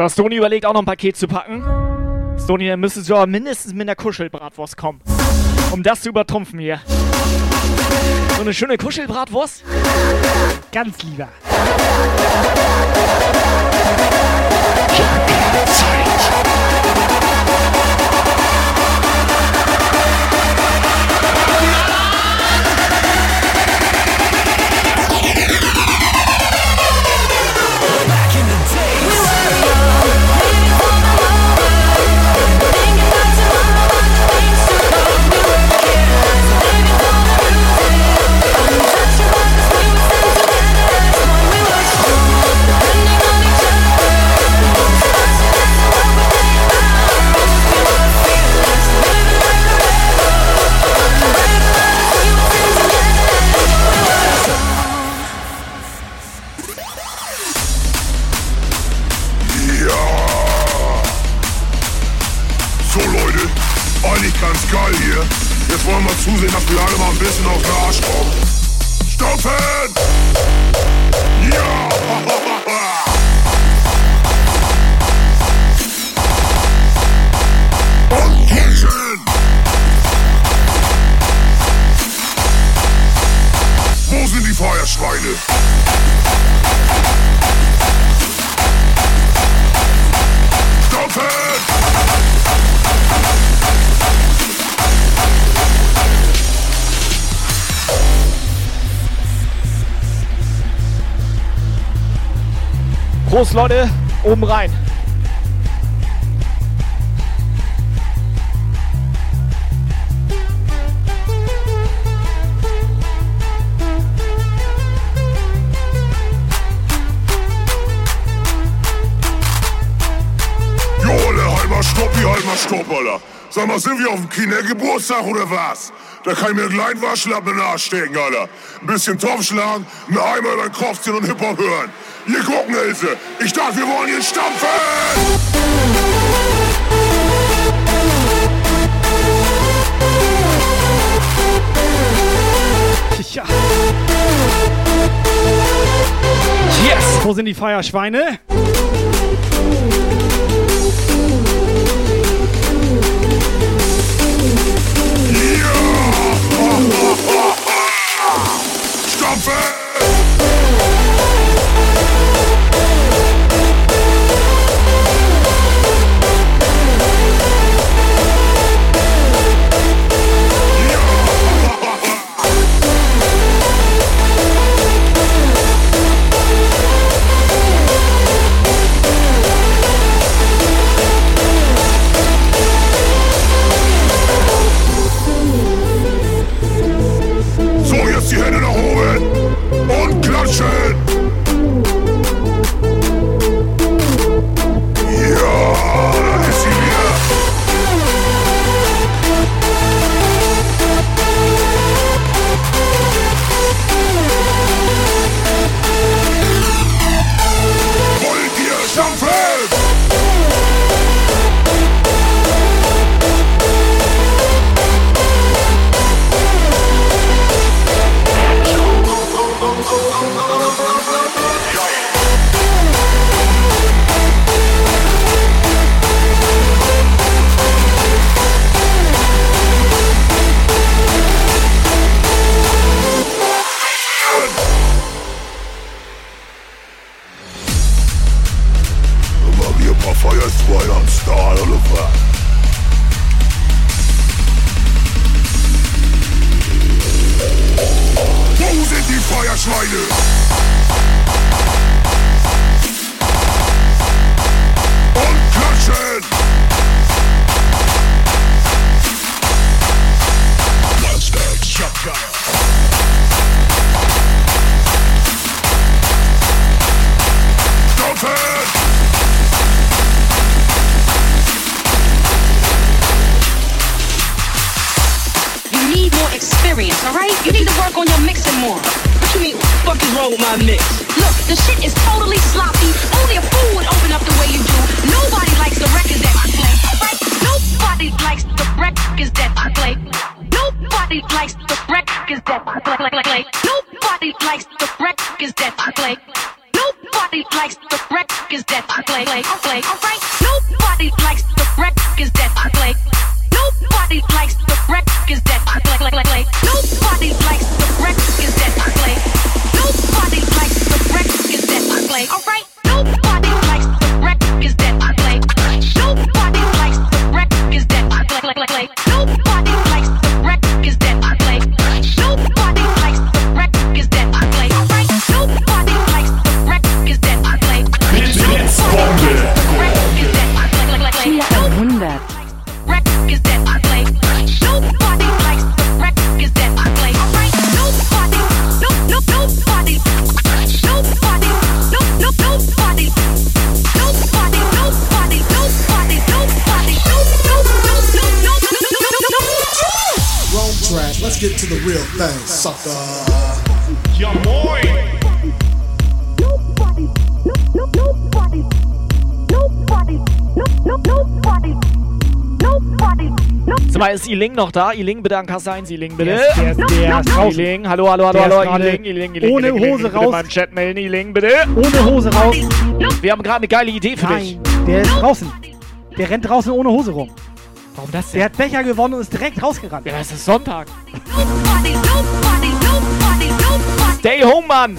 So, Sony überlegt auch noch ein Paket zu packen. Stony, dann müsstest du aber mindestens mit einer Kuschelbratwurst kommen. Um das zu übertrumpfen hier. So eine schöne Kuschelbratwurst? Ganz lieber. Ich hab keine Zeit. Prost, Leute. Oben rein. Stopp, hier halt mal Stopp, Alter. Sag mal, sind wir auf dem Kindergeburtstag oder was? Da kann ich mir gleich einen Waschlappen in Alter. Ein bisschen Topf schlagen, einen Eimer über den Kopf ziehen und Hip-Hop hören. Hier Gurkenhilfe. Ich dachte, wir wollen hier stampfen. Yes! Wo sind die Feierschweine? Ja. <laughs> Stampfen! Iling noch da? Iling, bitte an Kasse 1, Iling, bitte. Der ist, raus. ist, der Iling, hallo, hallo, hallo, hallo, Iling, Iling, Iling. Ohne Hose raus. Beim Chat melden, Iling, bitte. Ohne Hose raus. Wir haben gerade eine geile Idee für dich. der ist draußen. Der rennt draußen ohne Hose rum. Warum das denn? Der hat Becher gewonnen und ist direkt rausgerannt. Ja, es ist Sonntag. Stay home, Mann.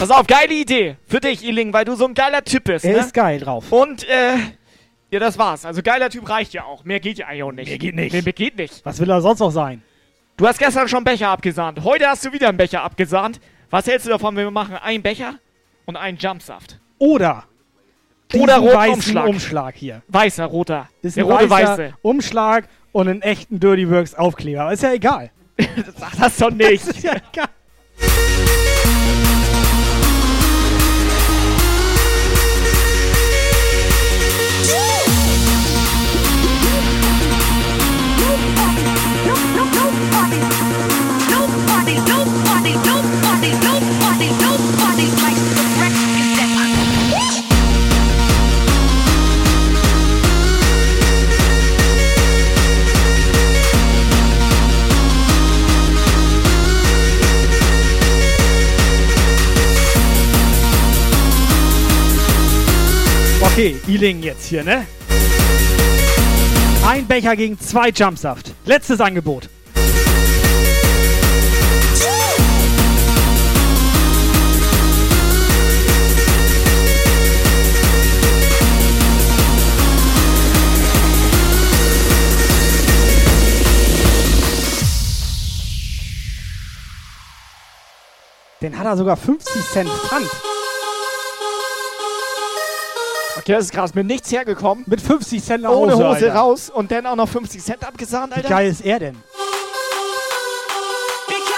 Pass auf, geile Idee für dich, Iling, weil du so ein geiler Typ bist. Er ne? ist geil drauf. Und, äh, ja, das war's. Also geiler Typ reicht ja auch. Mehr geht ja eigentlich auch nicht. Mehr geht nicht. Mehr, mehr geht nicht. Was will er sonst noch sein? Du hast gestern schon Becher abgesahnt. Heute hast du wieder einen Becher abgesahnt. Was hältst du davon, wenn wir machen einen Becher und einen Jumpsaft? Oder oder roter Umschlag. Umschlag hier. Weißer, roter. Ist Der ein rote, weißer weiße. Umschlag und einen echten Dirty Works Aufkleber. Ist ja egal. Sag <laughs> das doch nicht. <laughs> das ist ja egal. Okay, Ealing jetzt hier, ne? Ein Becher gegen zwei Jumpsaft. Letztes Angebot. Den hat er sogar 50 Cent Pfand. Okay, das ist krass. Mit nichts hergekommen. Mit 50 Cent nach Ohne Hose Alter. raus und dann auch noch 50 Cent abgesahnt, Wie Alter. geil ist er denn?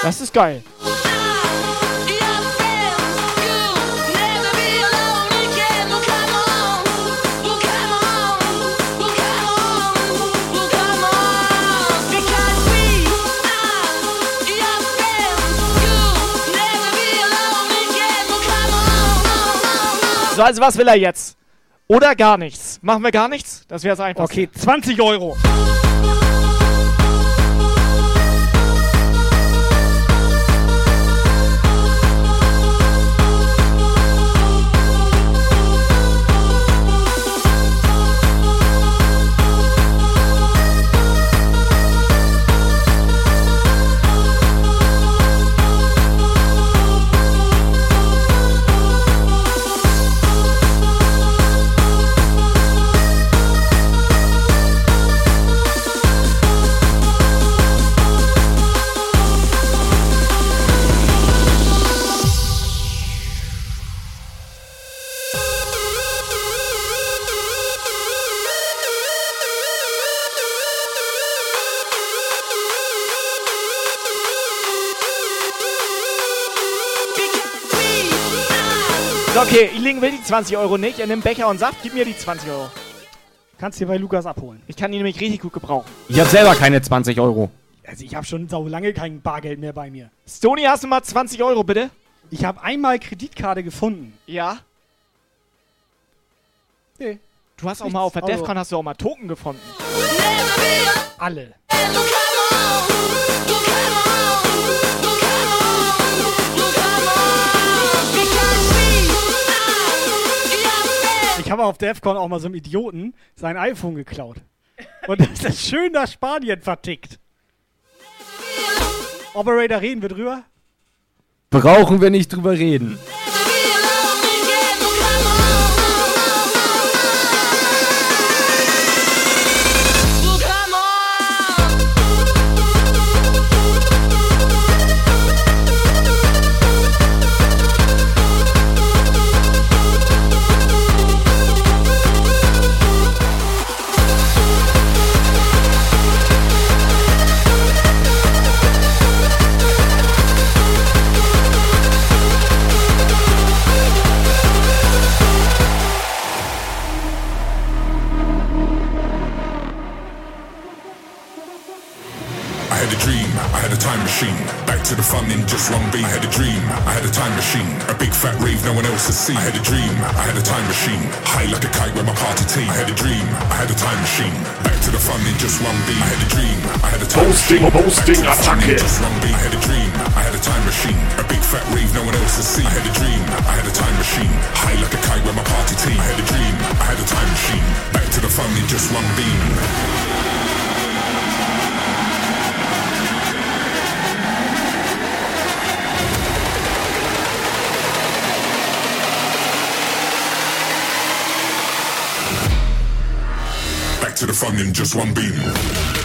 Das ist geil. So, also was will er jetzt? Oder gar nichts? Machen wir gar nichts? Das wäre es einfach. Okay, 20 Euro. Okay, Iling will die 20 Euro nicht. Er nimmt Becher und Saft. Gib mir die 20 Euro. Kannst dir bei Lukas abholen. Ich kann die nämlich richtig gut gebrauchen. Ich habe selber keine 20 Euro. Also ich habe schon sau lange kein Bargeld mehr bei mir. Stony, hast du mal 20 Euro, bitte? Ich habe einmal Kreditkarte gefunden. Ja. Nee. Du hast auch Nichts. mal auf der Also- Defcon hast du auch mal Token gefunden. Alle. Habe auf Defcon auch mal so einem Idioten sein iPhone geklaut. Und das ist schön nach Spanien vertickt. Operator, reden wir drüber? Brauchen wir nicht drüber reden. Time machine. Back to the fun in just one beat. I had a dream, I had a time machine. A big fat rave no one else has seen. I had a dream, I had a time machine. High like a kite with my party team. I had a dream, I had a time machine. Back to the fun in just one beat. I had a dream, I had a time Posting, machine. posting, Back to the fun in Attacke. just one beat. I had a dream, I had a time machine. A big fat rave no one else has seen. I had a dream, I had a time machine. High like a kite with my party team. I had a dream, I had a time machine. Back to the fun in just one beam. To the fun in just one beam.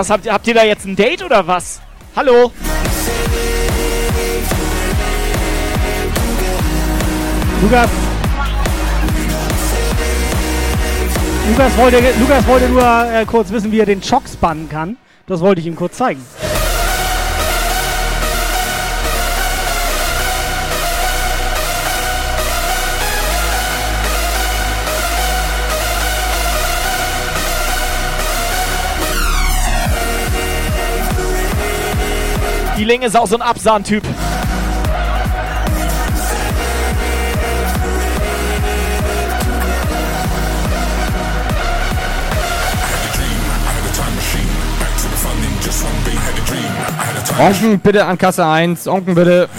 Was, habt, ihr- habt ihr da jetzt ein Date oder was? Hallo? Lukas. Lukas wollte, Lukas wollte nur äh, kurz wissen, wie er den Chocks bannen kann. Das wollte ich ihm kurz zeigen. Die Linge ist auch so ein Absahn-Typ. Onken bitte an Kasse 1. Onken bitte.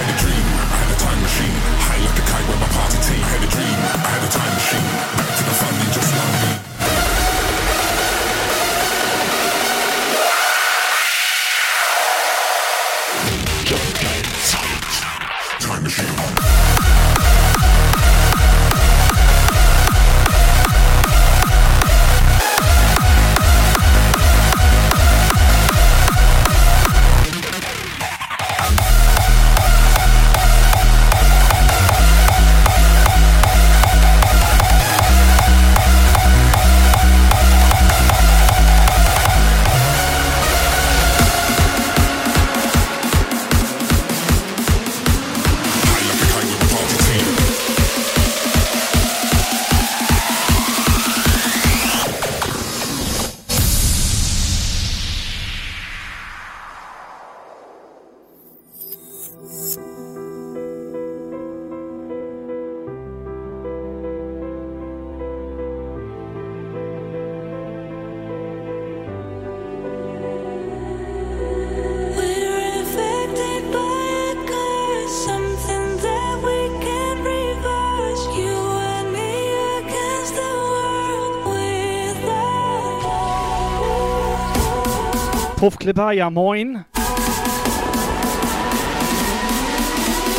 Puffklipper, ja moin.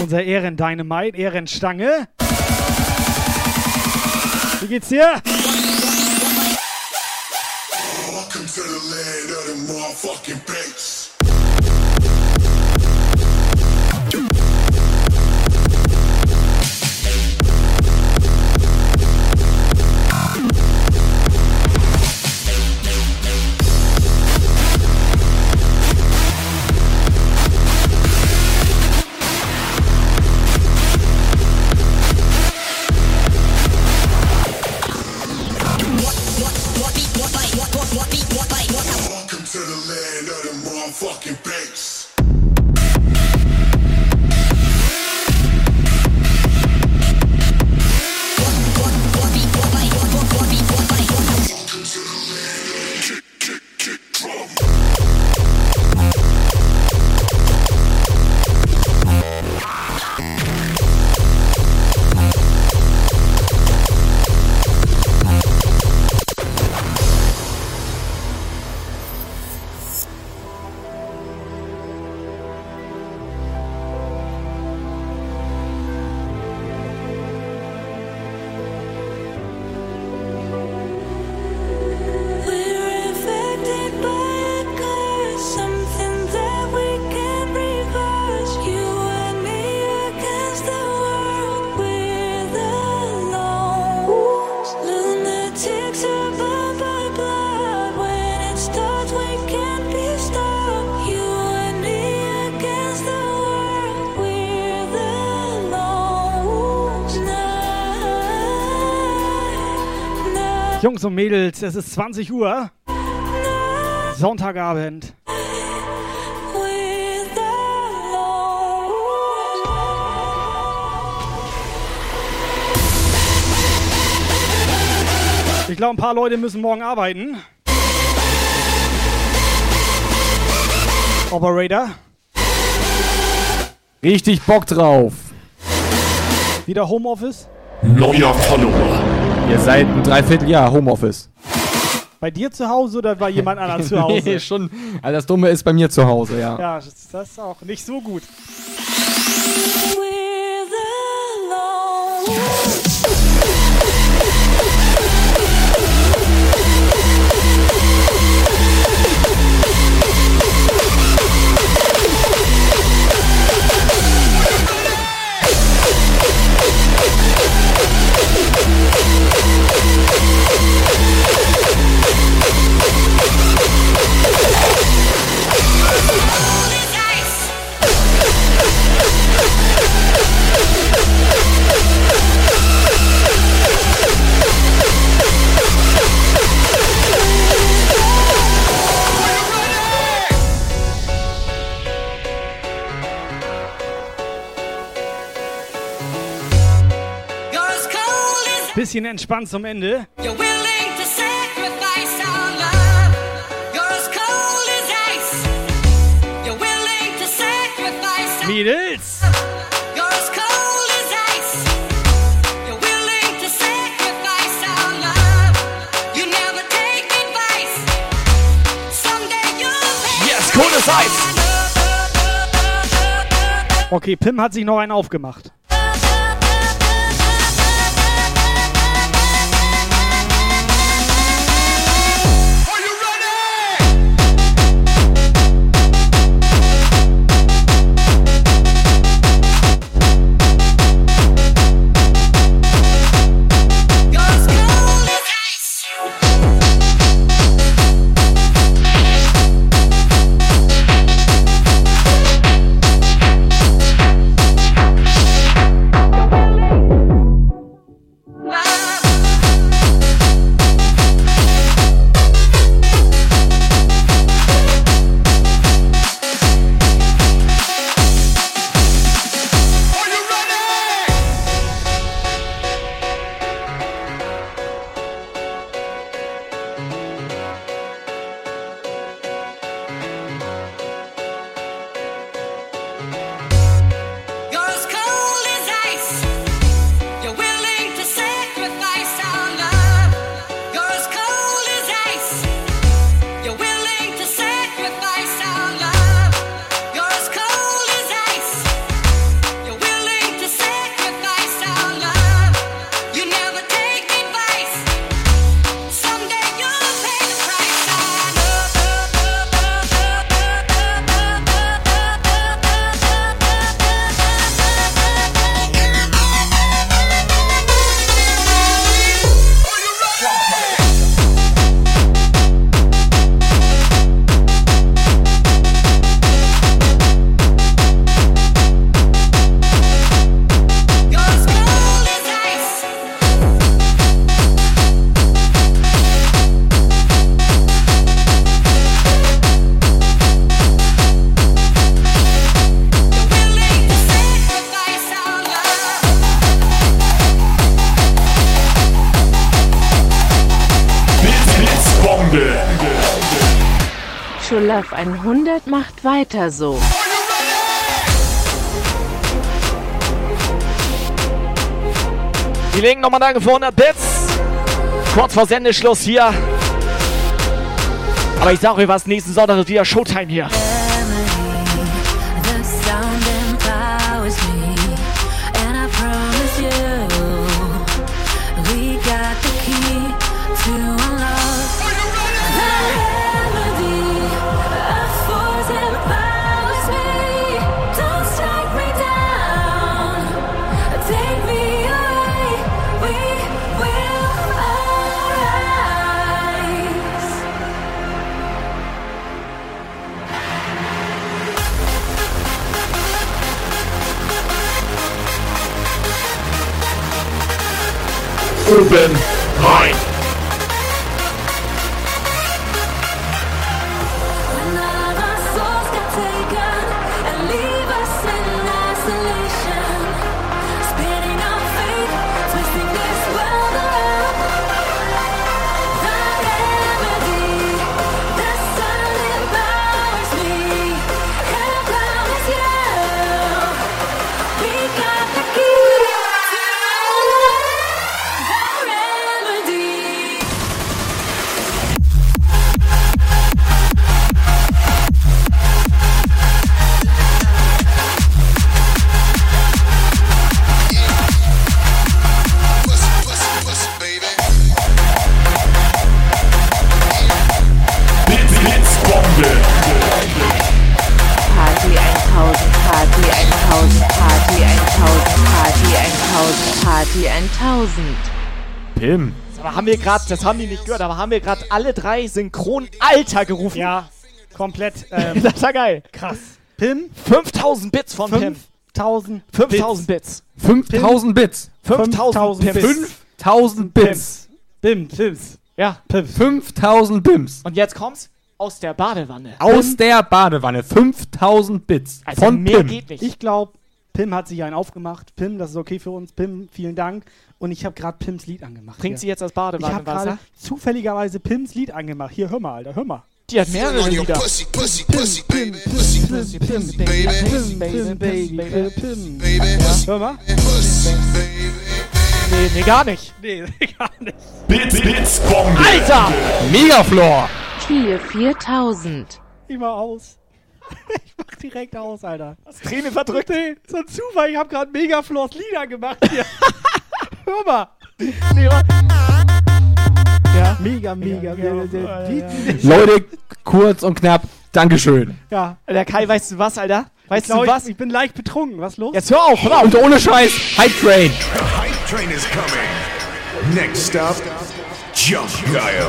Unser Ehren-Dynamite, Ehrenstange. Wie geht's dir? Jungs und Mädels, es ist 20 Uhr. Sonntagabend. Ich glaube, ein paar Leute müssen morgen arbeiten. Operator. Richtig Bock drauf. Wieder Homeoffice. Neuer Follower. Ihr seid ein Dreivierteljahr Homeoffice. Bei dir zu Hause oder bei jemand anderem zu Hause? <laughs> nee, schon. Also das Dumme ist bei mir zu Hause, ja. Ja, das das ist auch nicht so gut. Take advice. Someday you'll pay Yes, cooles Eis! Okay, Pim hat sich noch einen aufgemacht. Weiter so. Die legen nochmal danke für 100 Bits. Kurz vor Sendeschluss hier. Aber ich sag euch was, nächsten Sonntag ist wieder Showtime hier. Oben wir gerade, das haben die nicht gehört, aber haben wir gerade alle drei synchron Alter gerufen? Ja, komplett. <laughs> Ähm, das war geil. krass. Pim? 5000 Bits von Pim. 5000 5000 Bits. 5000 Bits. 5000 Pims. 5000 Bits. Bim, Pims. Ja. 5000 Bims. Und jetzt kommt's aus der Badewanne. Aus der Badewanne. 5000 Bits. Also von mehr Pim. geht nicht. Ich glaube, Pim hat sich einen aufgemacht. Pim, das ist okay für uns. Pim, vielen Dank. Und ich habe gerade Pims Lied angemacht. Trinkt hier. sie jetzt das Ich habe Badewannenwasser? zufälligerweise Pims Lied angemacht. Hier, hör mal, Alter, hör mal. Die hat mehrere Lieder. Pussy, pussy, pussy, baby. Pussy, pussy, pussy, baby. Pim, Pim, Baby, Pim. Hör mal. Nee, nee, gar nicht. Nee, <laughs> gar nicht. Bits, Bits, Bombe. Alter! Megaflor! Tier 4000. Ich mach aus. <laughs> ich mach direkt aus, Alter. Träne verdrückt. Nee, so ein Zufall. Ich hab gerade Megaflors Lieder gemacht hier. <laughs> Hör mal. Nee, Ja. Mega, mega. mega, ja, die- ja. die- Leute, kurz und knapp, Dankeschön. Ja. Der Kai, weißt du was, Alter? Weißt Ich glaub, du was? Ich, ich bin leicht betrunken. Was los? Jetzt hör auf, hör auf. Und ohne Scheiß, Hype Train. The hype train is coming. Next stop, Jump Guile.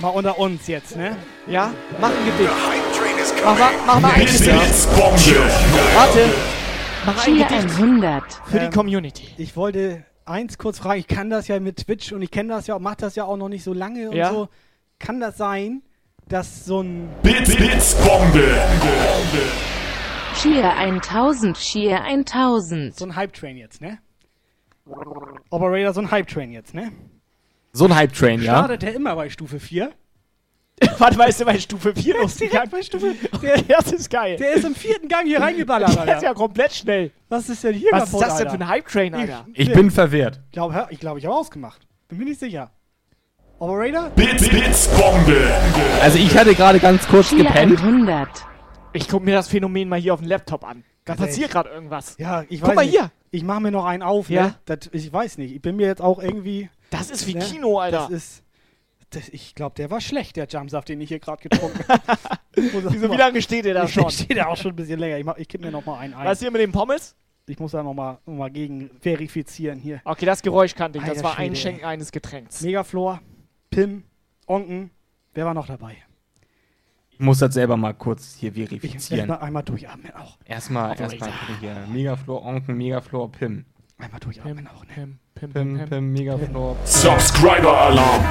Mal unter uns jetzt, ne? Ja? Mach ein Gedicht. Hype train is Mach mal, mach mal ein Gedicht. Warte. Mach ein Gedicht 100. für die Ähm, Community. Ich wollte eins kurz fragen. Ich kann das ja mit Twitch und ich kenne das ja, mach das ja auch noch nicht so lange und Ja. so. Kann das sein, dass so ein Bits, Bits, Bombe. Tier 1000. Tier 1000. so ein Hype Train jetzt, ne? Operator, so ein Hype Train jetzt, ne? So ein Hype Train, ja? Startet der immer bei Stufe 4? <laughs> Warte, weißt du, <laughs> bei Stufe 4 Der ist losgegangen? bei Stufe. Der, Das ist geil. der ist im vierten Gang hier <laughs> reingeballert, Der ist Alter. ja komplett schnell. Was ist denn hier Was ist kaputt, das denn für Alter? ein Hype-Train, Alter? Ich bin verwirrt. Ich glaube, ich, glaub, ich habe ausgemacht. Bin mir nicht sicher. Operator? Bits, Bits, Bombe. Also ich hatte gerade ganz kurz Tier gepennt. 100. Ich guck mir das Phänomen mal hier auf dem Laptop an. Da Ganz passiert gerade irgendwas. Ja, ich Guck weiß mal nicht. hier. Ich mache mir noch einen auf, Ja. ne? Das, ich weiß nicht. Ich bin mir jetzt auch irgendwie. Das ist wie ne? Kino, Alter. Das ist. Das, ich glaube, der war schlecht, der Jumpsaft, den ich hier gerade getrunken habe. <laughs> Wieso, wie lange steht der da <laughs> schon? Steht der auch schon ein bisschen länger. Ich, mach- ich gebe mir noch mal einen ein. Was hier mit dem Pommes? Ich muss da noch mal, noch mal gegen verifizieren hier. Okay, das Geräusch kannte ich. Das Alter war Schwede, Einschenken eines Getränks. Megaflor, Pim, Onken. Wer war noch dabei? Ich muss das selber mal kurz hier Ich verifizieren. mal einmal durchatmen auch. Erstmal, erstmal hier. Megaflor, Onken, Megaflor, Pim. Einmal durchatmen auch, ne? Pim, Pim, Pim, Pim, Pim, Megaflor. Subscriber Alarm.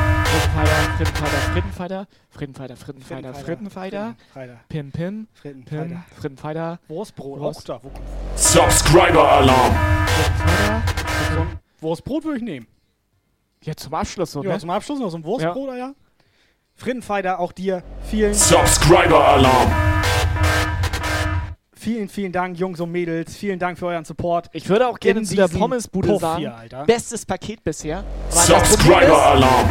Frittenfighter, Frittenfighter, Frittenfighter, Frittenfighter, Frittenfighter, Freitag. Pim, Pim, Pim, Frittenfighter. Frittenfighter, Wurstbrot. Wurst. Auch da. Subscriber Alarm. so ein Wurstbrot würde ich nehmen. Jetzt zum Abschluss so, Ja, ne? zum Abschluss noch so ein Wurstbrot, ja. Frittenfighter, auch dir vielen, Subscriber Alarm. Vielen, vielen Dank, Jungs und Mädels. Vielen Dank für euren Support. Ich würde auch gerne zu der Pommesbude Puff sagen, hier, Alter. bestes Paket bisher. Aber das Problem Subscriber ist, Alarm.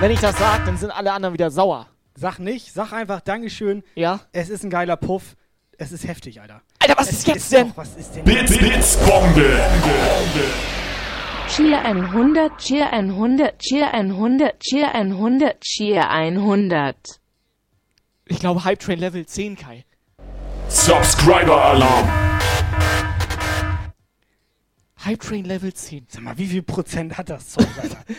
wenn ich das sage, dann sind alle anderen wieder sauer. Sag nicht, sag einfach Dankeschön. Ja? Es ist ein geiler Puff. Es ist heftig, Alter. Alter, was es ist jetzt denn? Doch, was ist denn Bits, Bits, Bombe. Tier 100. Tier 100. Tier 100. Tier 100. Tier 100. Ich glaube Hype Train Level 10, Kai. Subscriber Alarm. Hype Train Level 10. Sag mal, wie viel Prozent hat das Zeug, Alter? <laughs>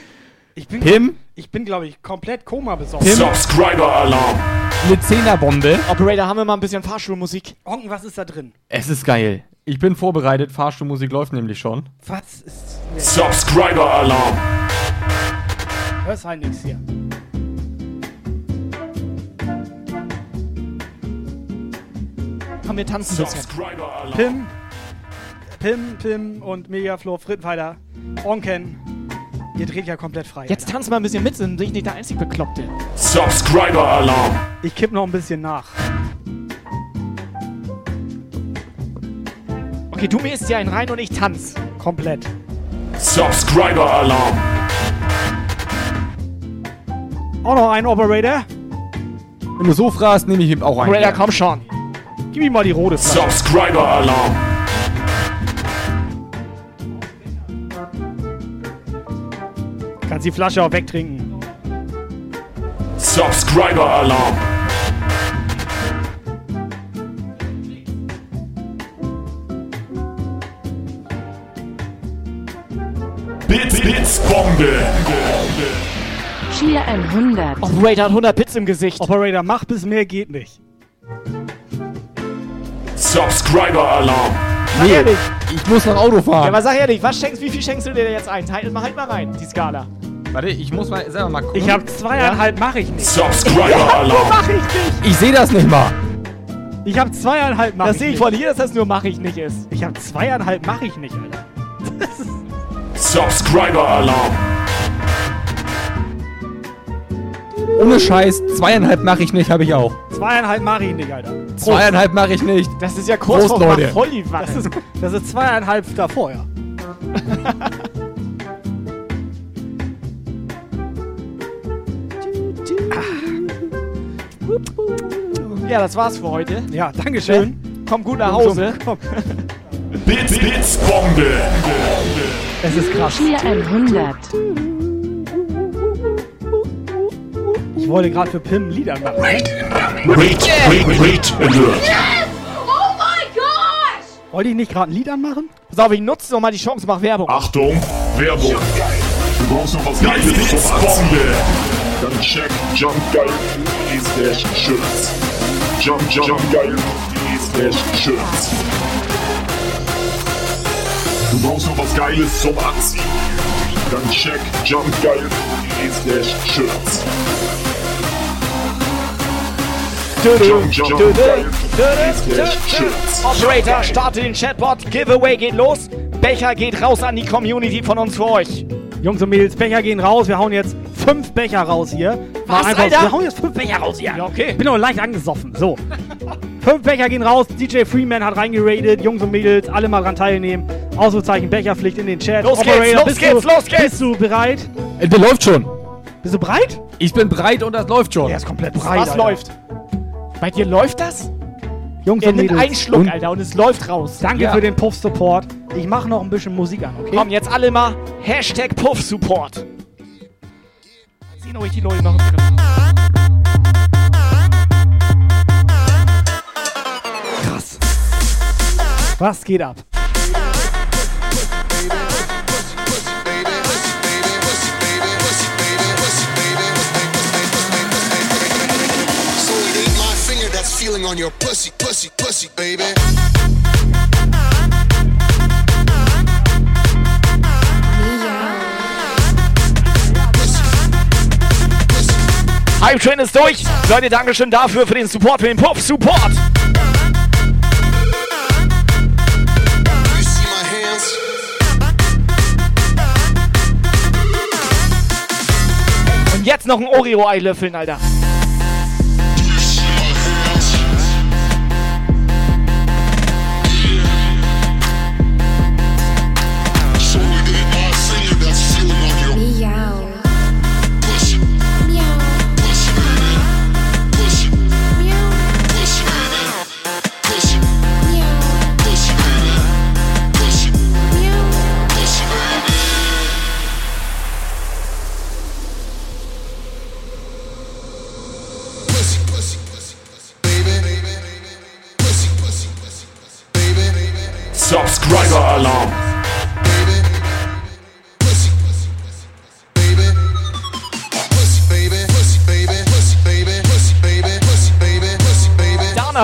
Ich bin, Pim, ich bin glaube ich, komplett Koma besorgt. Subscriber Alarm. eine Zehnerbombe. Operator, haben wir mal ein bisschen Fahrschulmusik? Onken, was ist da drin? Es ist geil. Ich bin vorbereitet. Fahrstuhlmusik läuft nämlich schon. Was ist. Nee, Subscriber Alarm. hörst halt nichts hier. Komm, wir tanzen ein bisschen. Pim, Pim, Pim und Megaflor, Frittenfighter, Onken. Ihr dreht ja komplett frei. Jetzt tanz mal ein bisschen mit, sind ich nicht der einzig Bekloppte. Subscriber Alarm. Ich kipp noch ein bisschen nach. Okay, du mähst dir einen rein und ich tanz. Komplett. Subscriber Alarm. Auch noch ein Operator. Wenn du so fragst, nehme ich ihm auch einen. Operator, komm schon. Gib ihm mal die rote Flasche. Subscriber Alarm. Kannst die Flasche auch wegtrinken. Subscriber Alarm. Bits, Bits, Bombe. Tier 100. Operator hat 100 Bits im Gesicht. Operator, mach bis mehr geht nicht. Subscriber Alarm. Sag Nee, ehrlich. ich muss noch Auto Ja, fahren. aber sag ehrlich, was schenkst, wie viel schenkst du dir jetzt ein? Halt mal, halt mal rein, die Skala. Warte, ich muss mal selber mal gucken. Ich habe zweieinhalb, mache ich nicht. Nur <laughs> mach ich nicht. Ich sehe das nicht mal. Ich habe zweieinhalb, mache Das ich sehe ich nicht. von hier, dass das nur mach ich nicht ist. Ich habe zweieinhalb, mache ich nicht, Alter. <laughs> Subscriber Ohne Scheiß, zweieinhalb mache ich nicht, habe ich auch. Zweieinhalb mache ich nicht, Alter. Prost. Zweieinhalb mache ich nicht. Das ist ja kurz Prost, vor Leute. voll die Wanne. Das ist, das ist zweieinhalb davor, ja. <laughs> Ja, das war's für heute. Ja, Dankeschön. Komm gut nach Hause. Komm. Bits, Bits, Bombe. Es ist krass. 400. Ich wollte gerade für Pim Lieder machen. Wait, wait, wait, alert. Oh my gosh! Wollte ich nicht gerade ein Lied anmachen? Pass auf, ich nutze noch mal die Chance, mach Werbung. Achtung, Werbung. Du brauchst noch was Geiles Bits, Bombe. Dann check jumpgeil.de slash shirts. Jump, jump, jumpgeil.de slash shirts. Du brauchst noch was Geiles zum Anziehen. Dann check jumpgeil.de slash shirts. Operator, starte den Chatbot. Giveaway geht los. Becher geht raus an die Community von uns für euch. Jungs und Mädels, Becher gehen raus. Wir hauen jetzt fünf Becher raus hier. Was, Alter? Wir hauen jetzt fünf Becher raus hier. Ja, okay. Bin noch leicht angesoffen. So. fünf Becher gehen raus. DJ Freeman hat reingeradet. Jungs und Mädels, alle mal dran teilnehmen. Ausrufezeichen Becherpflicht in den Chat. Los geht's, los bist geht's, du, los geht's. Bist du bereit? Äh, Der läuft schon. Bist du bereit? Ich bin breit und das läuft schon. Er ist komplett bereit. Was Alter. läuft? Bei dir läuft das? Jungs Er und nimmt Mädels. einen Schluck, Und- Alter, und es läuft raus. Danke Ja. für den Puff-Support. Ich mache noch ein bisschen Musik an, okay? Komm, jetzt alle mal Hashtag Puff-Support. Sehen euch die Leute Griff. Krass. Was geht ab? Feeling on your pussy, pussy, pussy, baby. Hype Train ist durch. Leute, Dankeschön dafür, für den Support, für den my hands? Und jetzt noch ein Oreo-Ei löffeln, Alter.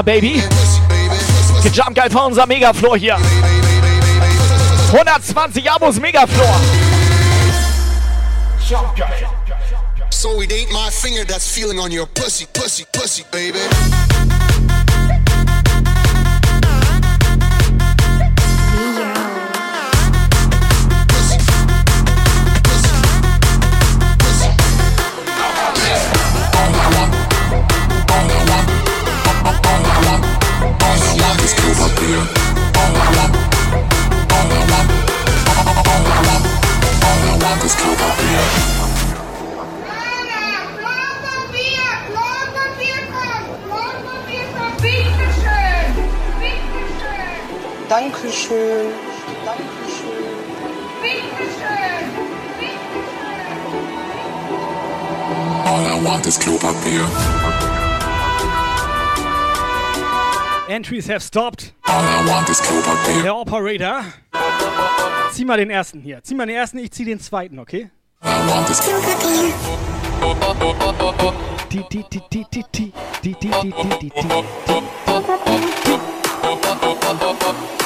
Baby. Pussy, Gejumpt geil von unser Megafloor hier. 120 Abos Megafloor. So it ain't my finger that's feeling on your pussy, pussy, pussy, baby. Dankeschön. Dankeschön. All I want is Klopapier. Entries have stopped. All I want is Klopapier. Der Operator. Zieh mal den ersten hier. Zieh mal den ersten, ich zieh den zweiten, okay? All I want is Klopapier. Die, die, die, die, die, die, die, die, die, die, die, die. I want is Klopapier.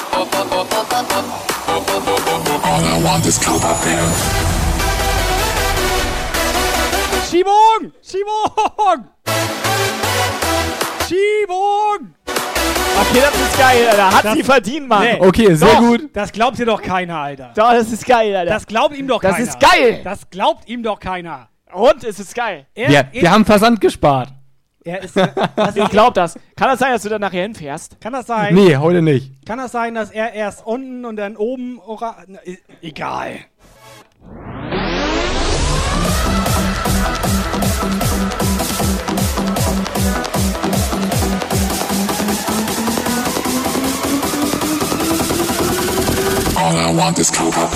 Schiebung! Schiebung! Schiebung! Okay, das ist geil, Alter. Hat Das- sie verdient, Mann. Nee. Okay, sehr Doch, gut. Das glaubt dir doch keiner, Alter. Doch, das ist geil, Alter. Das glaubt ihm doch Das keiner. ist geil. Das glaubt ihm doch keiner. Und es ist geil. Er, Wir, wir haben Versand gespart. Er ist, Ich ist, glaub das. Kann das sein, dass du dann nachher hinfährst? kann das sein? Nee, heute nicht. Kann das sein, dass er erst unten und dann oben ora Na, e- egal. All I want is Coca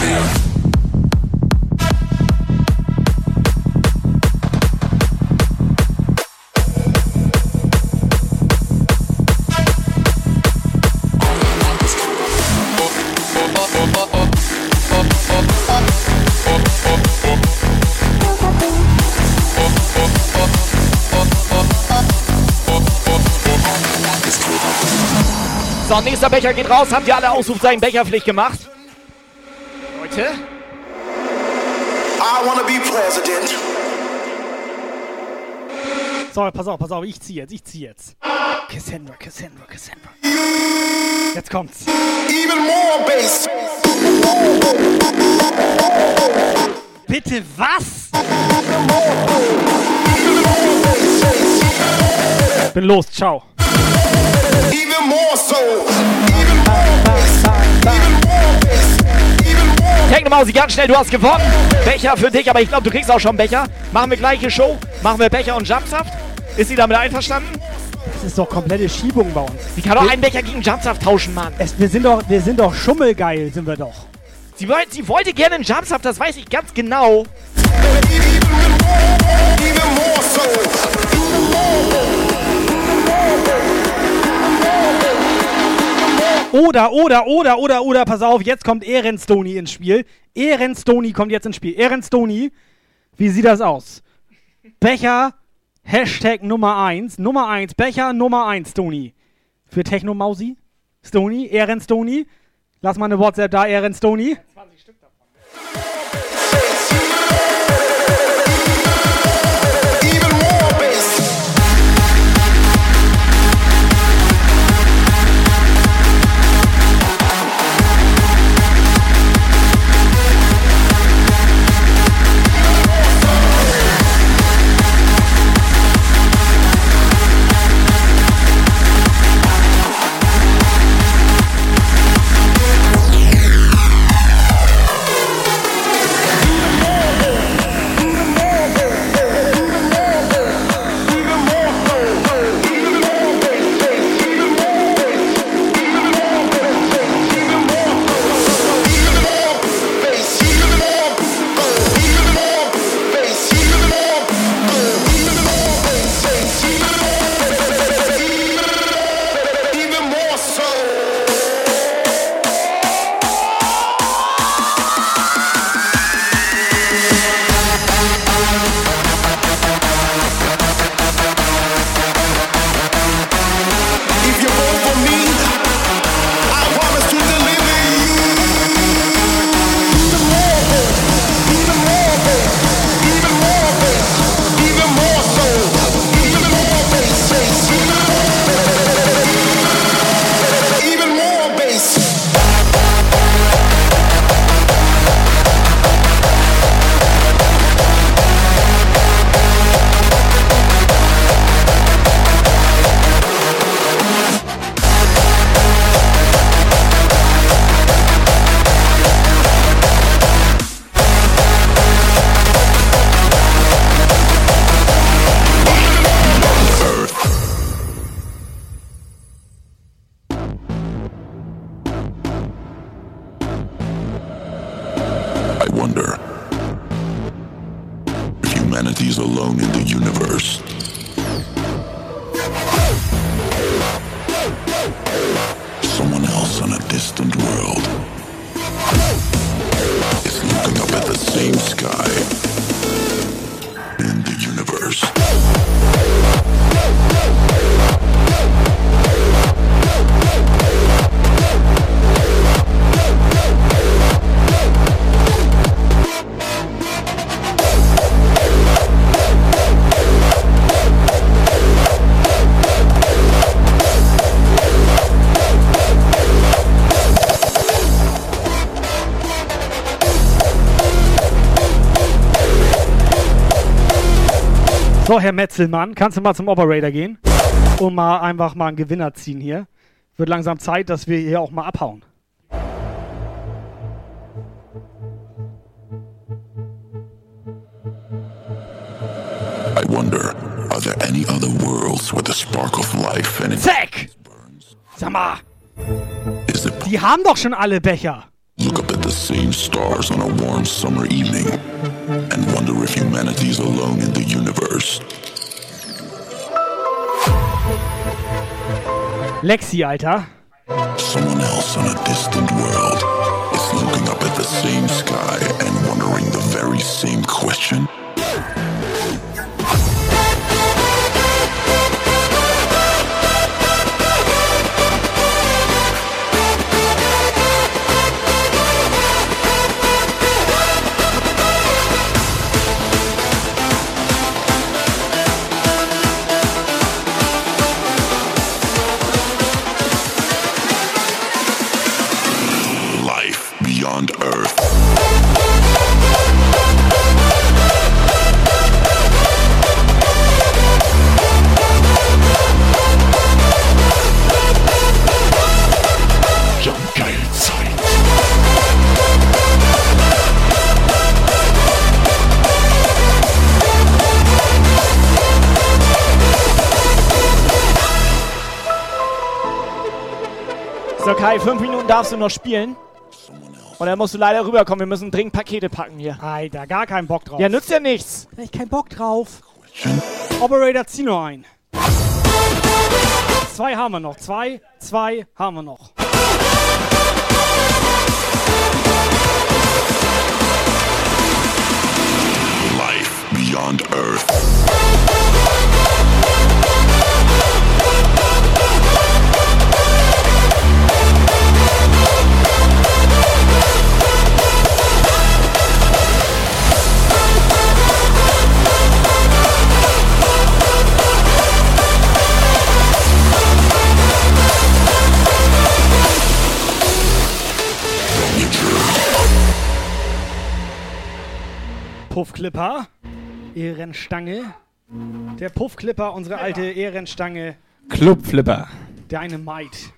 So, nächster Becher geht raus. Habt ihr alle Ausrufzeichen Becherpflicht gemacht? Leute? I wanna be president. So, pass auf, pass auf, ich zieh jetzt, ich zieh jetzt. Cassandra, Cassandra, Cassandra. Jetzt kommt's. Even more bass. Bitte was? Bin los, ciao. Even more so. Technomausi, ganz schnell, du hast gewonnen. Becher für dich, aber ich glaube, du kriegst auch schon Becher. Machen wir gleiche Show. Machen wir Becher und Jumpsaft. Ist sie damit einverstanden? Das ist doch komplette Schiebung bei uns. Sie kann doch einen Becher gegen Jumpsaft tauschen, Mann. Es, wir, sind doch, wir sind doch schummelgeil, sind wir doch. Sie, wollt, sie wollte gerne einen Jumpsaft, das weiß ich ganz genau. Even more so. Oder, oder, oder, oder, oder, pass auf, jetzt kommt Ehren Stoney ins Spiel. Ehren Stoney kommt jetzt ins Spiel. Ehren Stoney, wie sieht das aus? Becher, Hashtag Nummer 1, Nummer 1, Becher Nummer 1, Stoney. Für Technomausi, Stoney, Ehren Stoney. Lass mal eine WhatsApp da, Ehren So, Herr Metzelmann, kannst du mal zum Operator gehen? Und mal einfach mal einen Gewinner ziehen hier. Wird langsam Zeit, dass wir hier auch mal abhauen. I wonder, are there any other worlds with a spark of life it? Zack! Sag mal! Die haben doch schon alle Becher. Look up at the same stars on a warm summer evening and wonder if humanity is alone in the universe. Lexi, Alter. Someone else on a distant world is looking up at the same sky and wondering the very same question. Kai, fünf Minuten darfst du noch spielen. Und dann musst du leider rüberkommen. Wir müssen dringend Pakete packen hier. Alter, gar keinen Bock drauf. Ja, nützt ja nichts. Da ich keinen Bock drauf. Operator, zieh nur ein. Zwei haben wir noch. Zwei, zwei haben wir noch. Life beyond Earth. Puffklipper. Ehrenstange. Der Puffklipper, unsere alte Ehrenstange. Clubflipper. Dynamite.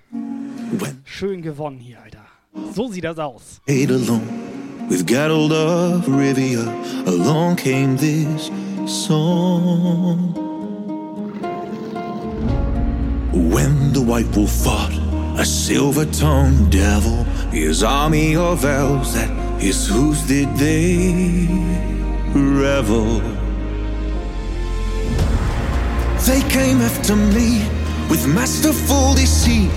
Schön gewonnen hier, Alter. So sieht das aus. Ate alone with Geralt of Rivia. Along came this song. When the White Wolf fought a silver-tongued devil, his army of elves that his hooves did they revel. They came after me with masterful deceit.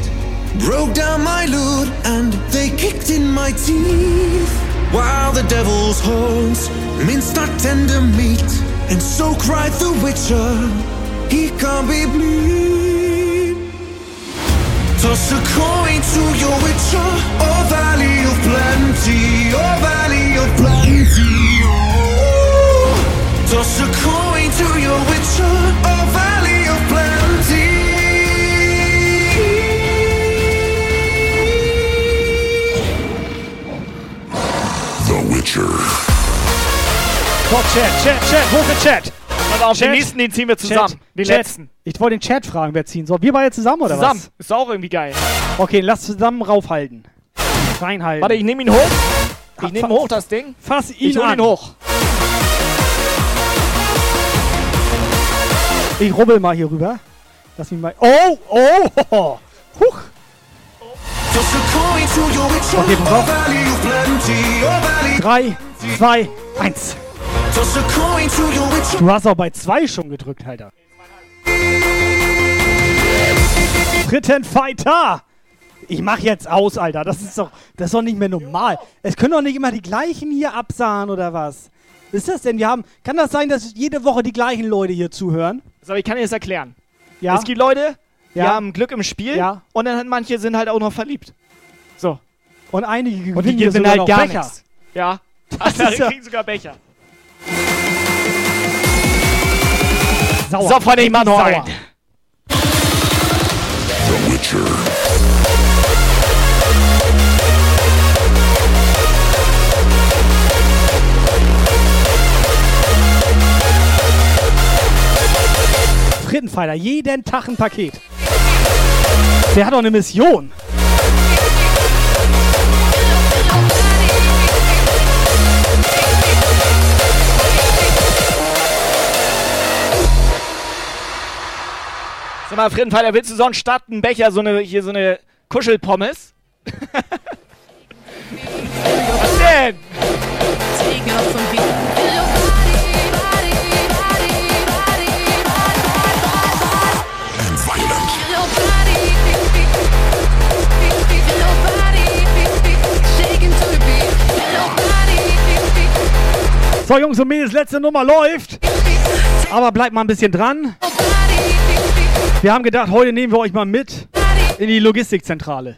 Broke down my lute and they kicked in my teeth. While the devil's horns minced our tender meat. And so cried the witcher, he can't be bleed. Toss a coin to your witcher, oh valley of plenty, oh valley of plenty. Toss a coin to your witcher, oh valley of plenty. The Witcher. So, Chat, Chat, Chat, wo ist der Chat? Pass auf, den nächsten, den ziehen wir zusammen. Chat, Den Chat. letzten. Ich wollte den Chat fragen, wer ziehen soll. Wir beide zusammen oder Zusammen. was? Ist auch irgendwie geil. Okay, lass zusammen raufhalten. Reinhalten. Warte, ich nehme ihn hoch. Ich nehme hoch das Ding. Fass ihn Ich hol an. ihn hoch. Ich rubbel mal hier rüber. Lass mich mal. Oh, oh. <laughs> Huch. Okay, pass auf. valley of plenty, oh valley. 3, 2, 1. Toss a coin to your witcher. Du hast auch bei 2 schon gedrückt, Alter. Dritten Fighter. Ich mach jetzt aus, Alter. Das ist doch, das ist doch nicht mehr normal. Es können doch nicht immer die gleichen hier absahen oder was? Ist das denn? Wir haben, kann das sein, dass jede Woche die gleichen Leute hier zuhören? So, ich kann dir das erklären. Ja. Es gibt Leute, die Ja. haben Glück im Spiel Ja. und dann manche sind halt auch noch verliebt. So. Und einige Und die gewinnen gewinnen halt gar Becher. nichts. Ja. <laughs> Das Da ist ja- kriegen sogar Becher. Sauer. So, Freunde, ich mach noch einen. Fighter. Jeden Tag ein Paket. Der hat doch eine Mission. Sag mal, Frittenpfeiler, willst du sonst statt einen Becher so eine, hier so eine Kuschelpommes? <laughs> Was denn? So, Jungs und Mädels, letzte Nummer läuft. Aber bleibt mal ein bisschen dran. Wir haben gedacht, heute nehmen wir euch mal mit in die Logistikzentrale.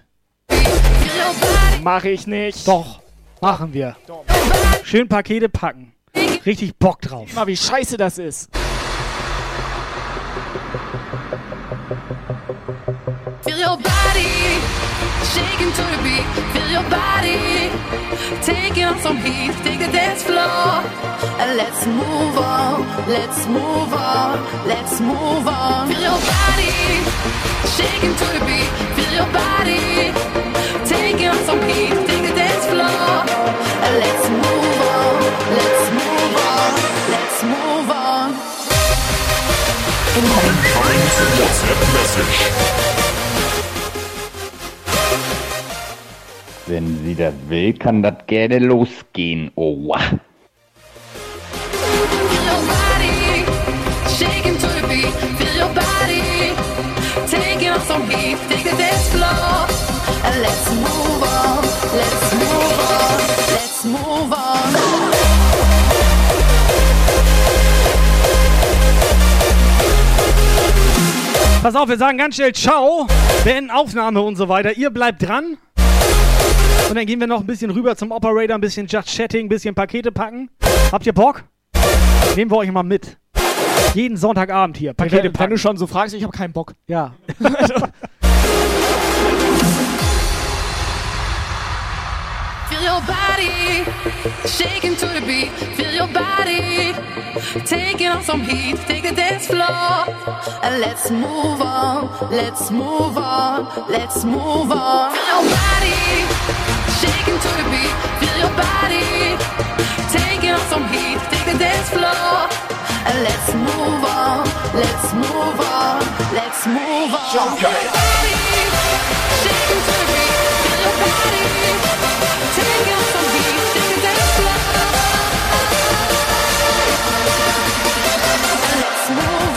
Mach ich nicht. Doch, machen wir. Schön Pakete packen. Richtig Bock drauf. Mal, wie scheiße das ist. Feel your body shaking to the beat. Feel your body taking on some heat. Take the dance floor and let's move on. Let's move on. Let's move on. Feel your body shaking to the beat. Feel your body taking on some heat. Take the dance floor and let's move on. Let's move on. Let's move on. WhatsApp message. Wenn sie das will, kann das gerne losgehen. Oh. And let's move on. Let's move on. Let's move on. Pass auf, wir sagen ganz schnell Ciao, beenden Aufnahme und so weiter. Ihr bleibt dran. Und dann gehen wir noch ein bisschen rüber zum Operator, ein bisschen Just Chatting, ein bisschen Pakete packen. Habt ihr Bock? Nehmen wir euch mal mit. Jeden Sonntagabend hier. Pakete Wenn, wenn packen. du schon so fragst, ich habe keinen Bock. Ja. <laughs> Feel your body shaking to the beat. Feel your body taking on some heat. Take the dance floor and let's move on. Let's move on. Let's move on. Feel your body shaking to the beat. Feel your body taking on some heat. Take the dance floor and let's move on. Let's move on. Let's move on. Body shaking to the beat. Feel your body taking on some heat. Take the dance floor. And let's move